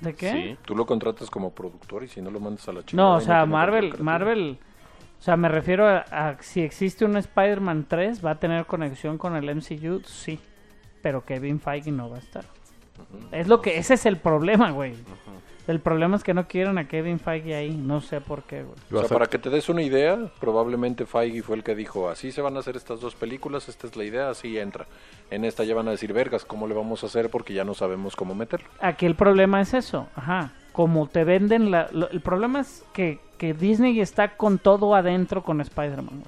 ¿de qué? Sí. tú lo contratas como productor y si no lo mandas a la chingada. No, o sea, tiene Marvel. Marvel, o sea, me refiero a, a si existe un Spider-Man 3, va a tener conexión con el MCU, sí, pero Kevin Feige no va a estar. Es lo que, ese es el problema, güey. El problema es que no quieren a Kevin Feige ahí, no sé por qué, güey. O sea, para que te des una idea, probablemente Feige fue el que dijo, así se van a hacer estas dos películas, esta es la idea, así entra. En esta ya van a decir, vergas, ¿cómo le vamos a hacer? Porque ya no sabemos cómo meterlo. Aquí el problema es eso, ajá. Como te venden la... lo- el problema es que, que Disney está con todo adentro con Spider-Man.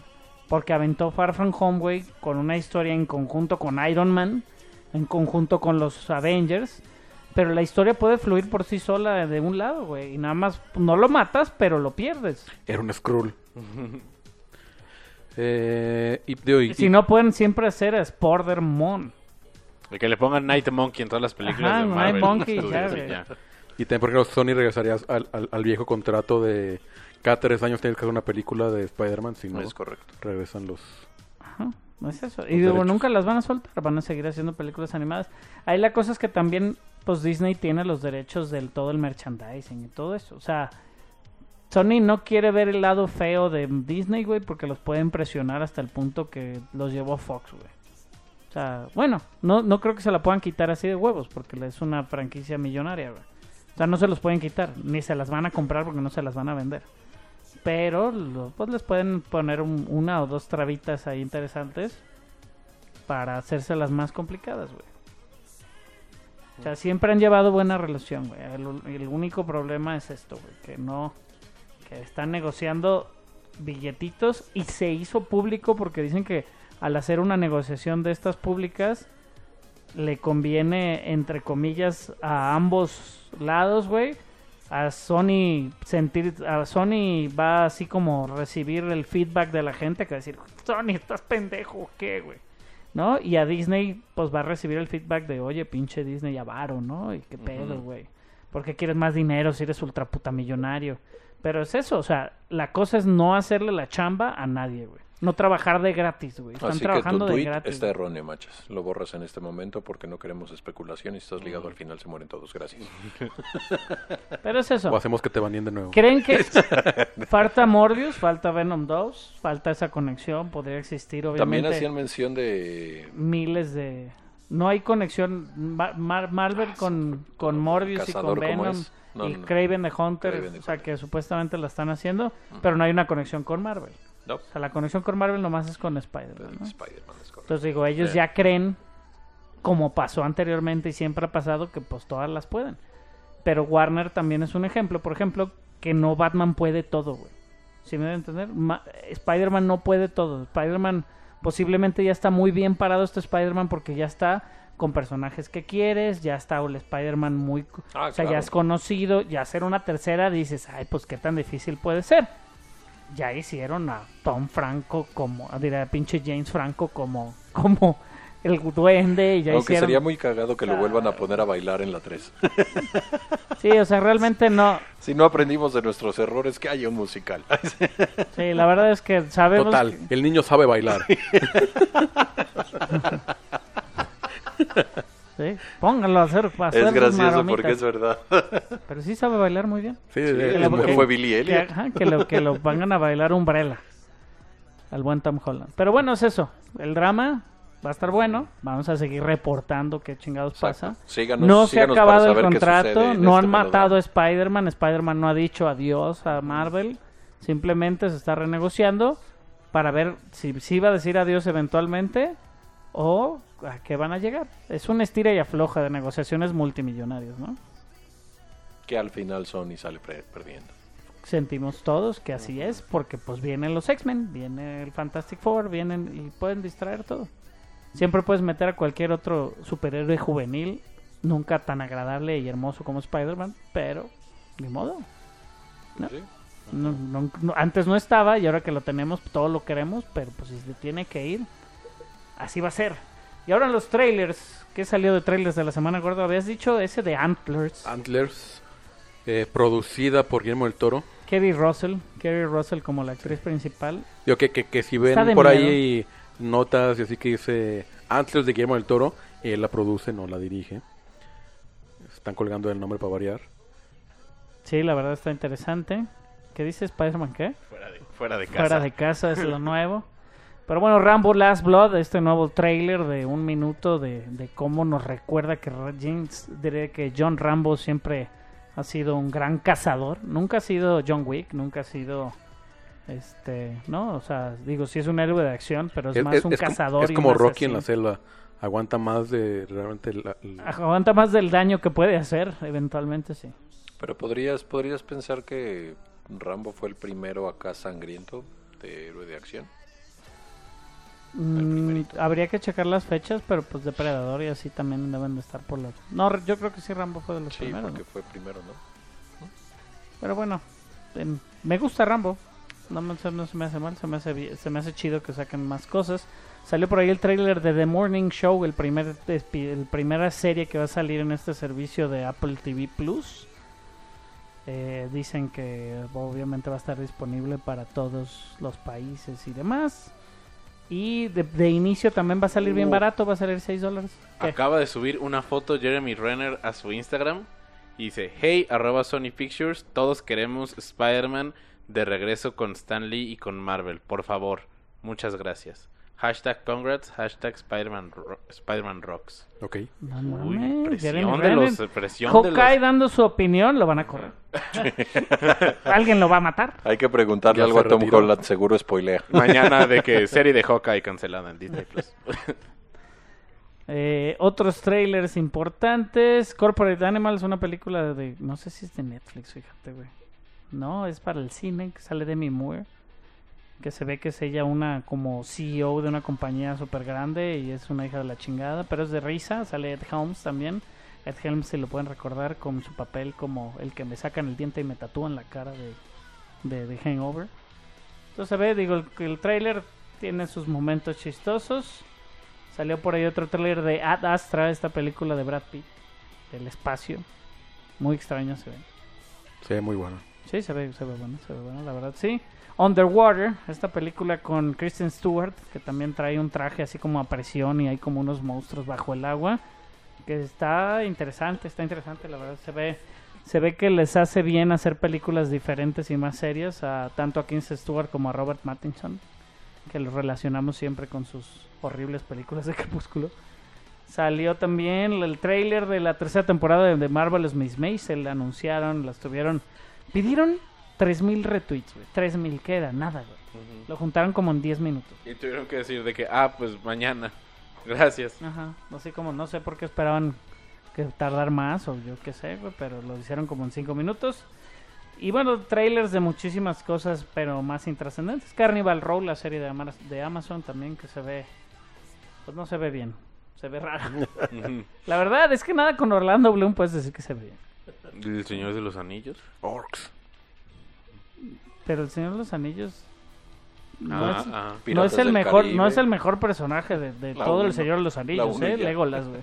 Porque aventó Far From Home, güey, con una historia en conjunto con Iron Man, en conjunto con los Avengers. Pero la historia puede fluir por sí sola de un lado, güey. Y nada más, no lo matas, pero lo pierdes. Era un Skrull. [LAUGHS] eh, y, digo, y- Si no pueden siempre hacer a Spider-Man. El que le pongan Night Monkey en todas las películas Ajá, de Night Marvel. Monkey, Studios ya, ya. y también, por ejemplo, Sony regresaría al, al- al viejo contrato de cada tres años tienes que hacer una película de Spider-Man, si no, es correcto. regresan los... Ajá, no es eso. Y digo, derechos. nunca las van a soltar, van a seguir haciendo películas animadas. Ahí la cosa es que también, pues Disney tiene los derechos del todo el merchandising y todo eso. O sea, Sony no quiere ver el lado feo de Disney, güey, porque los pueden presionar hasta el punto que los llevó Fox, güey. O sea, bueno, no, no creo que se la puedan quitar así de huevos, porque es una franquicia millonaria, güey. O sea, no se los pueden quitar, ni se las van a comprar porque no se las van a vender. Pero pues les pueden poner un- una o dos trabitas ahí interesantes para hacérselas más complicadas, güey. O sea, siempre han llevado buena relación, güey. El, el único problema es esto, güey, que no que están negociando billetitos y se hizo público porque dicen que al hacer una negociación de estas públicas le conviene entre comillas a ambos lados, güey. A Sony sentir a Sony va así como recibir el feedback de la gente que va a decir, "Sony, estás pendejo, ¿o ¿qué, güey?" ¿No? Y a Disney pues va a recibir el feedback de, "Oye, pinche Disney avaro, ¿no? Y qué pedo, güey. ¿Por qué quieres más dinero si eres ultra puta millonario?" Pero es eso, o sea, la cosa es no hacerle la chamba a nadie, güey. No trabajar de gratis, güey. Están Así que tu trabajando de tweet gratis. está güey. erróneo, machas. Lo borras en este momento porque no queremos especulación y estás ligado al final se mueren todos. Gracias. [LAUGHS] Pero es eso. O hacemos que te baneen de nuevo. ¿Creen que [LAUGHS] falta Morbius, falta Venom 2, falta esa conexión? Podría existir, También obviamente, hacían mención de miles de... No hay conexión Ma- Mar- Marvel con, con Morbius y con Cazador, ¿cómo Venom? No, y no. Craven the Hunter, the o sea Hunter. que supuestamente la están haciendo, pero no hay una conexión con Marvel. No. O sea, la conexión con Marvel nomás es con Spider-Man, ¿no? Entonces digo, ellos ya creen, como pasó anteriormente y siempre ha pasado, que pues todas las pueden. Pero Warner también es un ejemplo, por ejemplo, que no Batman puede todo, güey. ¿Sí me deben entender? Ma- Spider-Man no puede todo. Spider-Man posiblemente ya está muy bien parado este Spider-Man porque ya está con personajes que quieres, ya está el Spider-Man muy... Ah, o sea, ya es conocido, ya hacer una tercera dices, ay, pues qué tan difícil puede ser. Ya hicieron a Tom Franco como, diría pinche James Franco como, [LAUGHS] como el duende y ya Aunque hicieron... sería muy cagado que lo vuelvan a poner a bailar en la 3. Sí, o sea, realmente no... si no aprendimos de nuestros errores, que haya un musical. [LAUGHS] Sí, la verdad es que sabemos... Total, el niño sabe bailar. [LAUGHS] Sí, pónganlo a hacer, a hacer es gracioso maromitas. porque es verdad. Pero sí sabe bailar muy bien. Sí, Sí, Que lo- fue- que- fue Billy Que, Elliot. ajá, que lo, que lo [LAUGHS] pongan a bailar Umbrella. Al buen Tom Holland. Pero bueno, es eso. El drama va a estar bueno. Vamos a seguir reportando qué chingados pasa. Síganos- no se ha acabado el contrato. No este han matado a. Spider-Man. Spider-Man no ha dicho adiós a Marvel. Simplemente se está renegociando para ver si, si va a decir adiós eventualmente o a qué van a llegar. Es una estira y afloja de negociaciones multimillonarias, ¿no? Que al final Sony sale perdiendo. sentimos todos que así es, porque pues vienen los X-Men, viene el Fantastic Four, vienen y pueden distraer todo. Siempre puedes meter a cualquier otro superhéroe juvenil, nunca tan agradable y hermoso como Spider-Man, pero ni modo. ¿No? Sí. No- no- no- antes no estaba y ahora que lo tenemos todo lo queremos, pero pues si se tiene que ir, así va a ser. Y ahora los trailers, ¿qué salió de trailers de la semana gorda? Habías dicho ese de Antlers. Antlers, eh, producida por Guillermo del Toro. Kerry Russell, Kerry Russell como la actriz principal. Digo que, que, que si ven por miedo. ahí notas y así que dice Antlers de Guillermo del Toro, él la produce, no la dirige. Están colgando el nombre para variar. Sí, la verdad está interesante. ¿Qué dice Spider-Man qué? Fuera de, fuera de casa. Fuera de casa es lo [LAUGHS] nuevo. Pero bueno, Rambo Last Blood, este nuevo trailer de un minuto de, de cómo nos recuerda que James, diré que John Rambo siempre ha sido un gran cazador. Nunca ha sido John Wick, nunca ha sido este, ¿no? O sea, digo, sí es un héroe de acción, pero es, más un cazador. es como Rocky en la selva. Aguanta más de realmente la- la- Aguanta más del daño que puede hacer, eventualmente sí. Pero podrías, podrías pensar que Rambo fue el primero acá sangriento de héroe de acción. Mm, habría que checar las fechas, pero pues Depredador y así también deben de estar por las... No, yo creo que sí Rambo fue de los Sí, primeros, porque ¿no? fue primero, ¿no? Pero bueno, me gusta Rambo. No, se me hace mal, se me hace, se me hace chido que saquen más cosas. Salió por ahí el trailer de The Morning Show, el primer el primera serie que va a salir en este servicio de Apple TV Plus. Eh, dicen que obviamente va a estar disponible para todos los países y demás. Y de, de inicio también va a salir bien Uh. barato, va a salir 6 dólares. Acaba de subir una foto Jeremy Renner a su Instagram y dice, hey, arroba Sony Pictures, todos queremos Spider-Man de regreso con Stan Lee y con Marvel, por favor, muchas gracias. Hashtag congrats, hashtag Spider-Man ro- Spider-Man rocks. Ok. No Uy, mames, presión de los- presión de Hawkeye los- dando su opinión, lo van a correr. [LAUGHS] ¿Alguien lo va a matar? Hay que preguntarle Ya algo a Tom. Holland, seguro spoilea. [LAUGHS] Mañana de que serie de Hawkeye cancelada en Disney Plus. [LAUGHS] Eh, otros trailers importantes. Corporate Animals, una película de... No sé si es de Netflix, fíjate, güey. No, es para el cine, que sale Demi Moore. Que se ve que es ella una como CEO de una compañía súper grande y es una hija de la chingada. Pero es de risa, sale Ed Helms también. Ed Helms, si lo pueden recordar, con su papel como el que me sacan el diente y me tatúan la cara de, Hangover. Entonces se ve, digo, el, el trailer tiene sus momentos chistosos. Salió por ahí otro trailer de Ad Astra, esta película de Brad Pitt, del espacio. Muy extraño se ve. Se ve muy bueno. Sí, se ve, se ve bueno, se ve bueno, la verdad, sí. Underwater, esta película con Kristen Stewart, que también trae un traje así como a presión y hay como unos monstruos bajo el agua. Que está interesante, está interesante, la verdad. Se ve, se ve que les hace bien hacer películas diferentes y más serias, a, tanto a Kristen Stewart como a Robert Pattinson, que los relacionamos siempre con sus horribles películas de [LAUGHS] Crepúsculo. Salió también el trailer de la tercera temporada de- Marvelous Miss Maisel, anunciaron, la estuvieron... Pidieron 3000 retweets, güey. 3000 queda, nada, güey. Lo juntaron como en 10 minutos. y tuvieron que decir de que, ah, pues mañana. [LAUGHS] Gracias. Ajá, así como no sé por qué esperaban que que tardar más o yo qué sé, güey, pero lo hicieron como en cinco minutos. Y bueno, trailers de muchísimas cosas, pero más intrascendentes. Carnival Row, la serie de, de Amazon también, que se ve, pues no se ve bien, se ve raro. [LAUGHS] la verdad es que nada con Orlando Bloom puedes decir que se ve bien. El Señor de los Anillos. Orcs. Pero el Señor de los Anillos no Ah, es, ah. no Piratas es el mejor, Caribe. no es el mejor personaje de, de todo el. Señor de los Anillos, eh. Legolas, güey.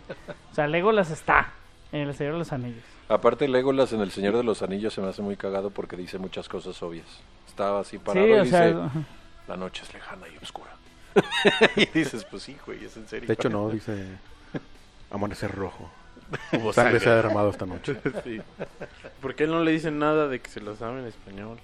O sea, Legolas está en el Señor de los Anillos. Aparte, Legolas en El Señor de los Anillos se me hace muy cagado porque dice muchas cosas obvias. Estaba así parado Sí, y sea, dice, la noche es lejana y oscura. [LAUGHS] y dices, pues sí, güey, es en serio. De hecho, no, [LAUGHS] dice amanecer rojo. Hubo Sangre sangre. se ha derramado esta noche. [LAUGHS] Sí. ¿Por qué no le dicen nada de que se lo sabe en español?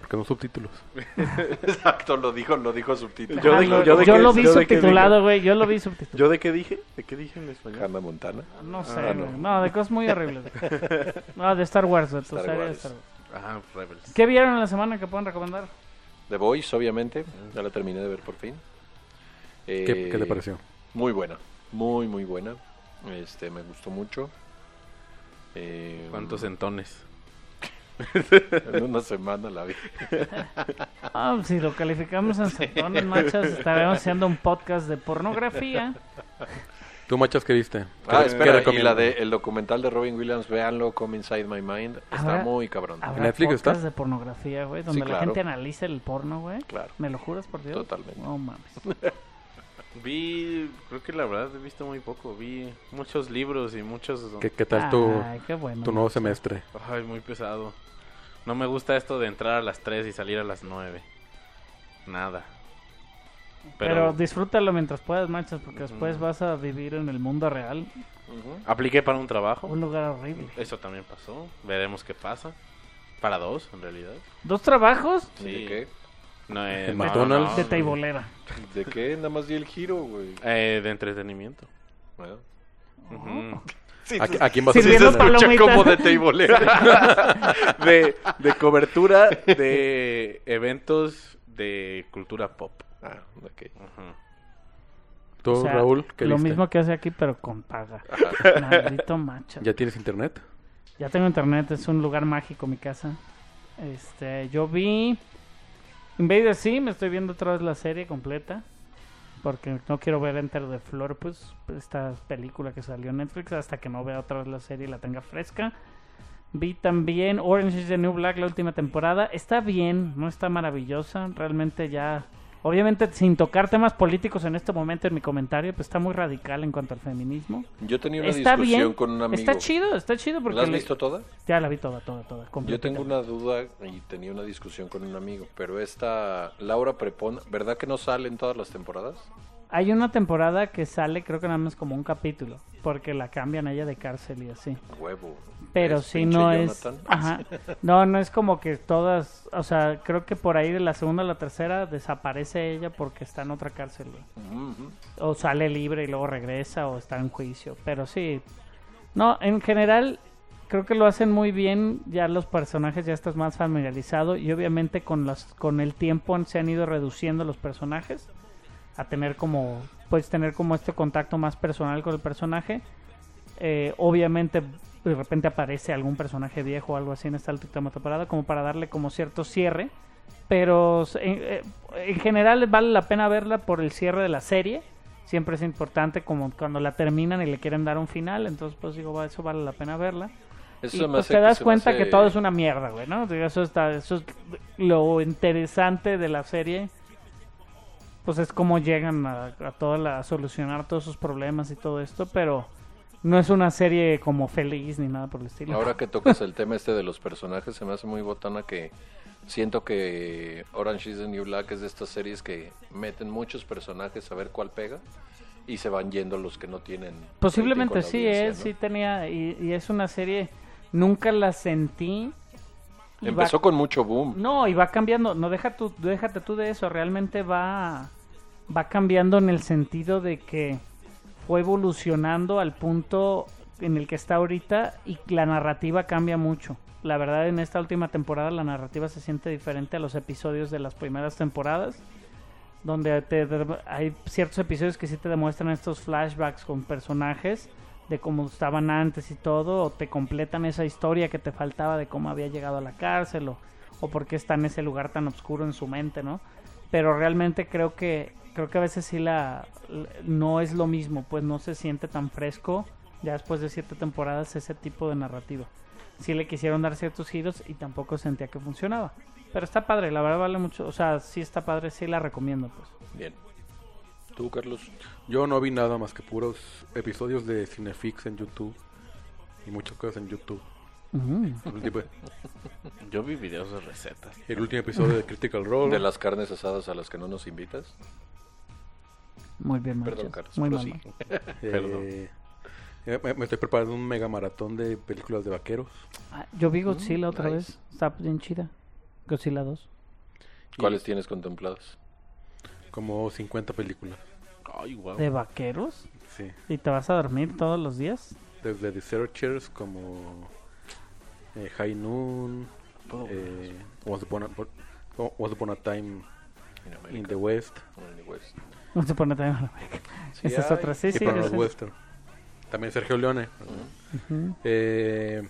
Porque no subtítulos. [LAUGHS] Exacto, lo dijo, lo dijo subtítulo. Yo Ah, de- lo- yo de yo qué- lo vi yo de qué subtitulado, digo. güey. Yo lo vi subtitulado. ¿Yo de qué dije? ¿De qué dije en español? Hannah Montana. No sé, Ah, güey. no. no. de cosas muy horribles. [LAUGHS] No, de Star Wars, de tu Star serie de Wars. Star Wars. Ajá, Rebels. ¿Qué vieron en la semana que pueden recomendar? The Voice, obviamente. Ya la terminé de ver por fin. ¿Qué, Eh, qué te pareció? Muy buena. Muy, muy buena. Este, me gustó mucho. Eh, ¿Cuántos entones? [LAUGHS] En una semana la vi. Ah, si lo calificamos en setones, machas, estaremos haciendo un podcast de pornografía. ¿Tú, machas, qué viste? Ah, ¿Qué- espera, qué y la de el documental de Robin Williams, véanlo, Come Inside My Mind. Está Habrá- muy cabrón. Habrá Netflix está? podcast de pornografía, güey, donde Sí, la claro. gente analiza el porno, güey. Claro. ¿Me lo juras por Dios? Totalmente. No mames. [LAUGHS] Vi, creo que la verdad he visto muy poco. Vi muchos libros y muchos... ¿Qué, qué tal tu, Ay, qué bueno. tu nuevo semestre? Ay, muy pesado. No me gusta esto de entrar a las 3 y salir a las 9. Nada. Pero, Pero, disfrútalo mientras puedas, machas, porque después vas a vivir en el mundo real. Ujú. apliqué para un trabajo. Un lugar horrible. Eso también pasó. Veremos qué pasa. Para dos, en realidad. ¿Dos trabajos? ¿Y ¿De qué? No, eh, ¿En no, McDonald's? de no. teibolera. ¿De qué? Nada más di el giro, güey. Eh, de entretenimiento. Bueno. Ujú. ¿A, a quién vas a Sirviendo hacer? palomitas. como de teibolera. [LAUGHS] de, de cobertura de eventos de cultura pop. ah, ok. Ujú. ¿Tú, O sea, Raúl, qué Lo viste? mismo que hace aquí, pero con paga. [LAUGHS] Maldito macho. ¿Ya tienes internet? Ya tengo internet, es un lugar mágico mi casa. Este, yo vi Invader Sim, estoy viendo otra vez la serie completa. Porque no quiero ver Enter the Floor, pues, esta película que salió en Netflix, hasta que no vea otra vez la serie y la tenga fresca. Vi también Orange is the New Black, la última temporada. Está bien, no está maravillosa. Realmente ya. Obviamente, sin tocar temas políticos en este momento en mi comentario, pues está muy radical en cuanto al feminismo. Yo tenía una Está discusión bien, con un amigo. está chido, está chido porque ¿La has le- visto toda? ya la vi toda, toda, toda. Yo tengo una duda y tenía una discusión con un amigo, pero esta Laura Prepon, ¿verdad que no sale en todas las temporadas? Hay una temporada que sale, creo que nada más como un capítulo, porque la cambian a ella de cárcel y así. Huevo. Pero ¿Es si no es, [LAUGHS] ajá, no, no es como que todas, o sea, creo que por ahí de la segunda a la tercera desaparece ella porque está en otra cárcel, o sale libre y luego regresa o está en juicio. Pero sí, no, en general creo que lo hacen muy bien. Ya los personajes ya estás más familiarizado y obviamente con las con el tiempo se han ido reduciendo los personajes a tener como puedes tener como este contacto más personal con el personaje. Eh, obviamente de repente aparece algún personaje viejo o algo así en esta última temporada como para darle como cierto cierre. Pero en, eh, en general vale la pena verla por el cierre de la serie. Siempre es importante como cuando la terminan y le quieren dar un final. Entonces pues digo, va, eso vale la pena verla. Eso y pues te das cuenta hace- que todo es una mierda, güey, ¿no? Eso, está, eso es lo interesante de la serie. Pues es cómo llegan a, a, toda la- a solucionar todos sus problemas y todo esto, pero no es una serie como feliz ni nada por el estilo. Ahora que tocas el tema este de los personajes, se me hace muy botana que siento que Orange is the New Black es de estas series que meten muchos personajes a ver cuál pega y se van yendo los que no tienen. Posiblemente sí, audiencia, eh, ¿no? sí tenía, y, y es una serie, nunca la sentí. va- Empezó con mucho boom. No, y va cambiando, no deja tú, déjate tú de eso, realmente va, va cambiando en el sentido de que fue evolucionando al punto en el que está ahorita y la narrativa cambia mucho. La verdad en esta última temporada la narrativa se siente diferente a los episodios de las primeras temporadas, donde te- hay ciertos episodios que sí te demuestran estos flashbacks con personajes de cómo estaban antes y todo, o te completan esa historia que te faltaba de cómo había llegado a la cárcel, o, o por qué está en ese lugar tan oscuro en su mente, ¿no? Pero realmente creo que creo que a veces sí la, no es lo mismo, pues no se siente tan fresco ya después de siete temporadas ese tipo de narrativa. Sí le quisieron dar ciertos giros y tampoco sentía que funcionaba. Pero está padre, la verdad vale mucho, o sea, sí está padre, sí la recomiendo, pues. Bien. ¿Tú, Carlos? Yo no vi nada más que puros episodios de Cinefix en YouTube y muchas cosas en YouTube. El último, [LAUGHS] Yo vi videos de recetas. el último episodio de Critical Role. De las carnes asadas a las que no nos invitas. Muy bien, Perdón. Carlos. Muy prosigue. mal. [LAUGHS] Perdón. Eh, eh, me me estoy preparando un mega maratón de películas de vaqueros. Ah, yo vi Godzilla otra nice. vez. Está bien chida. Godzilla 2. ¿Cuáles tienes contempladas? Como 50 películas. Ay, wow. ¿De vaqueros? Sí. ¿Y te vas a dormir todos los días? Desde The Searchers como eh, High Noon, eh, Once, Upon a, Once Upon a Time in América. the West o en el West. No se pone tan mal. Sí Esa es otra. Sí, y sí. para los. Western. También Sergio Leone. Ujú. Eh,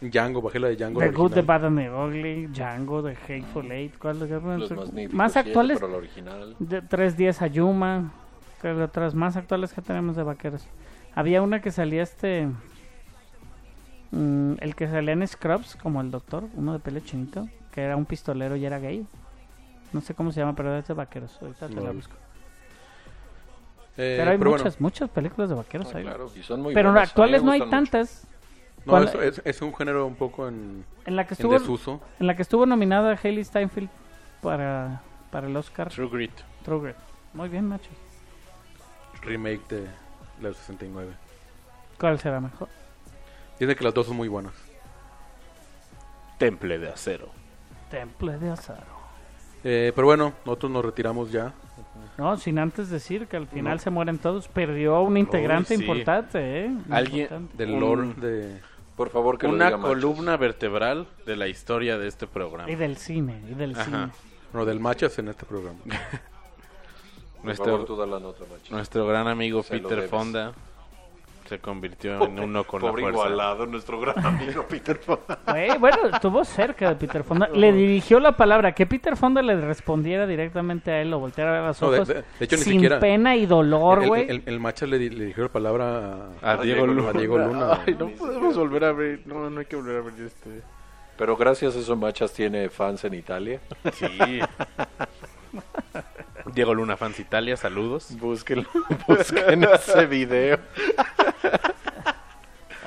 Django, bajé la de Django. The Good, The. Bad and the Ugly, Django, The Hateful Eight. ¿Cuál Los Más siete, actuales. Pero la original. De 310 Ayuma. ¿Qué de otras más actuales que tenemos de vaqueros? Había una que salía este. Mm, el que salía en Scrubs, como el doctor, uno de pelo chinito, que era un pistolero y era gay. No sé cómo se llama, pero es de vaqueros. Ahorita te la lo busco. Eh, Pero hay pero muchas, bueno, muchas películas de vaqueros Ah, ahí. claro, y son muy Pero buenas. Actuales no hay mucho. tantas. no, ¿Cuál- es, es- es un género un poco en, En la que en estuvo, desuso. en la que estuvo nominada Hailey Steinfeld para, para el Oscar. True Grit. True Grit. Muy bien, macho. Remake de la del 69. ¿Cuál será mejor? Dice que las dos son muy buenas. Temple de acero. Temple de Azaro. Eh, pero bueno, nosotros nos retiramos ya. No, sin antes decir que al final se mueren todos. Perdió un integrante sí. importante, ¿eh? Alguien- importante. Del Un- lore de... Por favor, que lo Una diga Machos. columna vertebral de la historia de este programa. Y del cine, y del Ajá. cine. Bueno, del Machas en este programa. [LAUGHS] Nuestro, favor, tú da la nota, Machos. nuestro gran amigo Se lo Peter debes. Fonda se convirtió en uno con la Pobre fuerza. igualado, nuestro gran [LAUGHS] amigo Peter Fonda. Güey, bueno, estuvo cerca de Peter Fonda. Le dirigió la palabra. Que Peter Fonda le respondiera directamente a él o volteara a ver los No, de- ojos. de- de hecho, ni sin siquiera- pena y dolor, el, güey. el, el Machas le, di- le dijo la palabra a, A Diego Luna. a Diego Luna. [LAUGHS] Ay, no podemos volver a ver. No, no hay que volver a ver este. Pero gracias a eso, Machas tiene fans en Italia. Sí. [LAUGHS] Diego Luna, fans Italia, saludos. Búsquenlo, [LAUGHS] busquen ese video.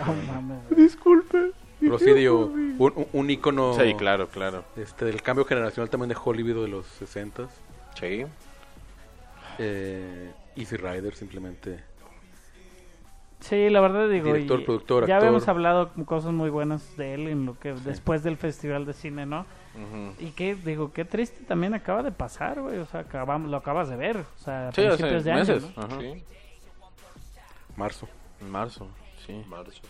Oh, mames. Disculpe. Pero sí, digo, un, un, ícono Sí, claro, claro. este, del cambio generacional también de Hollywood de los 60 Sí. eh, Easy Rider simplemente. Sí, la verdad digo, Director, y productor, ya actor. habíamos hablado cosas muy buenas de él en lo que después del festival de cine, ¿no? Y que digo, qué triste también acaba de pasar, güey, o sea, acabamos, lo acabas de ver, o sea, a Sí, hace principios de meses. año, ¿no? Ajá. Sí, Marzo. Marzo, sí. marzo.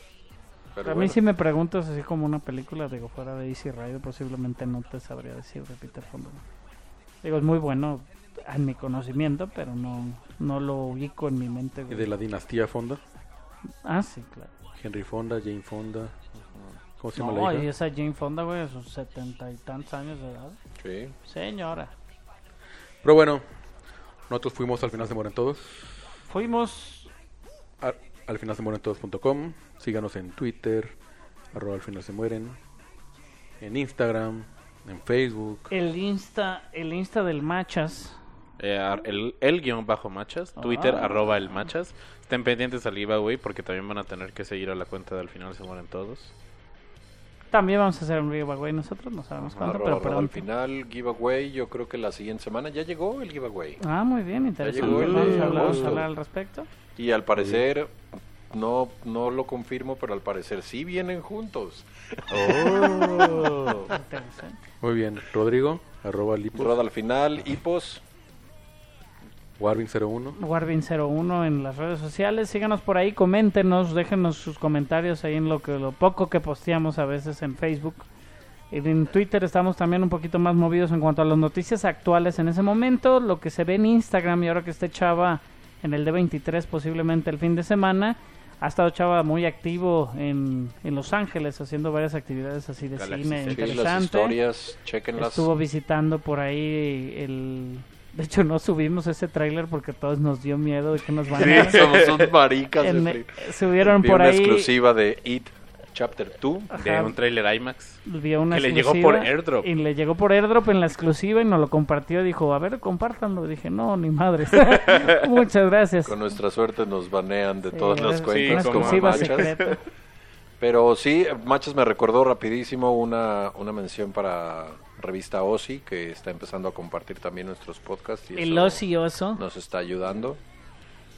a Pero mí bueno, si me preguntas así como una película, digo, fuera de Easy Rider, posiblemente no te sabría decir de Peter Fonda. Digo, es muy bueno en mi conocimiento, pero no, no lo ubico en mi mente. Y güey. de la dinastía Fonda. Ah, sí, claro. Henry Fonda, Jane Fonda. ¿Cómo se llama No, la y hija? esa Jane Fonda, güey, a sus setenta y tantos años de edad. sí. Señora. Pero bueno, nosotros fuimos al final se mueren todos. Fuimos A- al final se mueren todos.com. Síganos en Twitter, arroba al final se mueren. En Instagram, en Facebook. el Insta, el Insta del Machas. Eh, el, el guion bajo machas, Twitter Ah. arroba el machas. Estén pendientes al giveaway porque también van a tener que seguir a la cuenta de al final se mueren todos. También vamos a hacer un giveaway nosotros, no sabemos cuándo, pero arroba, al final, giveaway, yo creo que la siguiente semana ya llegó el giveaway. Ah, muy bien, interesante. llegó el Vamos a hablar, vamos a hablar al respecto. Y al parecer, no, no lo confirmo, pero al parecer sí vienen juntos. Interesante. Muy bien. Rodrigo, arroba Lipos. Roda al final, hipos. Warvin01. Warvin01 en las redes sociales. Síganos por ahí, coméntenos, déjenos sus comentarios ahí en lo que lo poco que posteamos a veces en Facebook. Y en Twitter estamos también un poquito más movidos en cuanto a las noticias actuales en ese momento. Lo que se ve en Instagram y ahora que esté Chava en el D23 posiblemente el fin de semana. ha estado Chava muy activo en, en Los Ángeles haciendo varias actividades así de Galaxy cine las interesante. historias, chequenlas. Estuvo visitando por ahí el... De hecho, no subimos ese tráiler porque a todos nos dio miedo de que nos van a... Sí, somos unos [LAUGHS] maricas. En- de subieron Vi por una ahí... exclusiva de It Chapter 2. De un trailer IMAX. vio una Que le llegó por airdrop. Y le llegó por airdrop en la exclusiva y nos lo compartió. Dijo, a ver, compártanlo. Dije, no, ni madres. [LAUGHS] Muchas gracias. Con nuestra suerte nos banean de Sí, todas las cuentas una como exclusiva Machas. secreta. Pero sí, Machas me recordó rapidísimo una, una mención para revista OSI, que está empezando a compartir también nuestros podcasts. Y El eso ocioso. Nos está ayudando.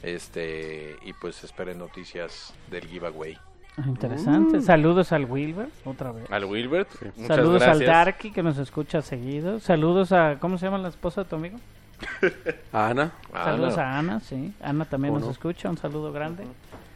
Este, y pues esperen noticias del giveaway. Ah, Interesante. Saludos al Wilber, otra vez. Al Wilbert. Muchas Saludos gracias. al Darky que nos escucha seguido. Saludos a, ¿cómo se llama la esposa de tu amigo? [LAUGHS] Ana, Saludos Ana. a Ana, sí. Ana también ¿Cómo nos no? escucha, un saludo grande.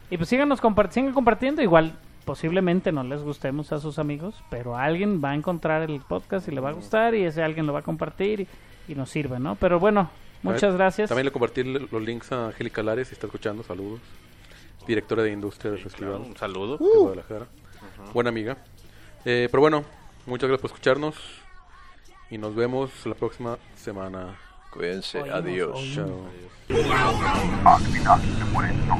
Y pues síganos compart sigan compartiendo, igual posiblemente no les gustemos a sus amigos, pero alguien va a encontrar el podcast y le va a gustar y ese alguien lo va a compartir y, y nos sirve, ¿no? Pero bueno, muchas ver, gracias. También le compartí los links a Angélica Lares, si está escuchando, saludos. Directora de industria del festival Un saludo. de Guadalajara. Buena amiga. Eh, pero bueno, muchas gracias por escucharnos. Y nos vemos la próxima semana. Cuídense, Oímos, adiós. oímos. Chao. Muerto.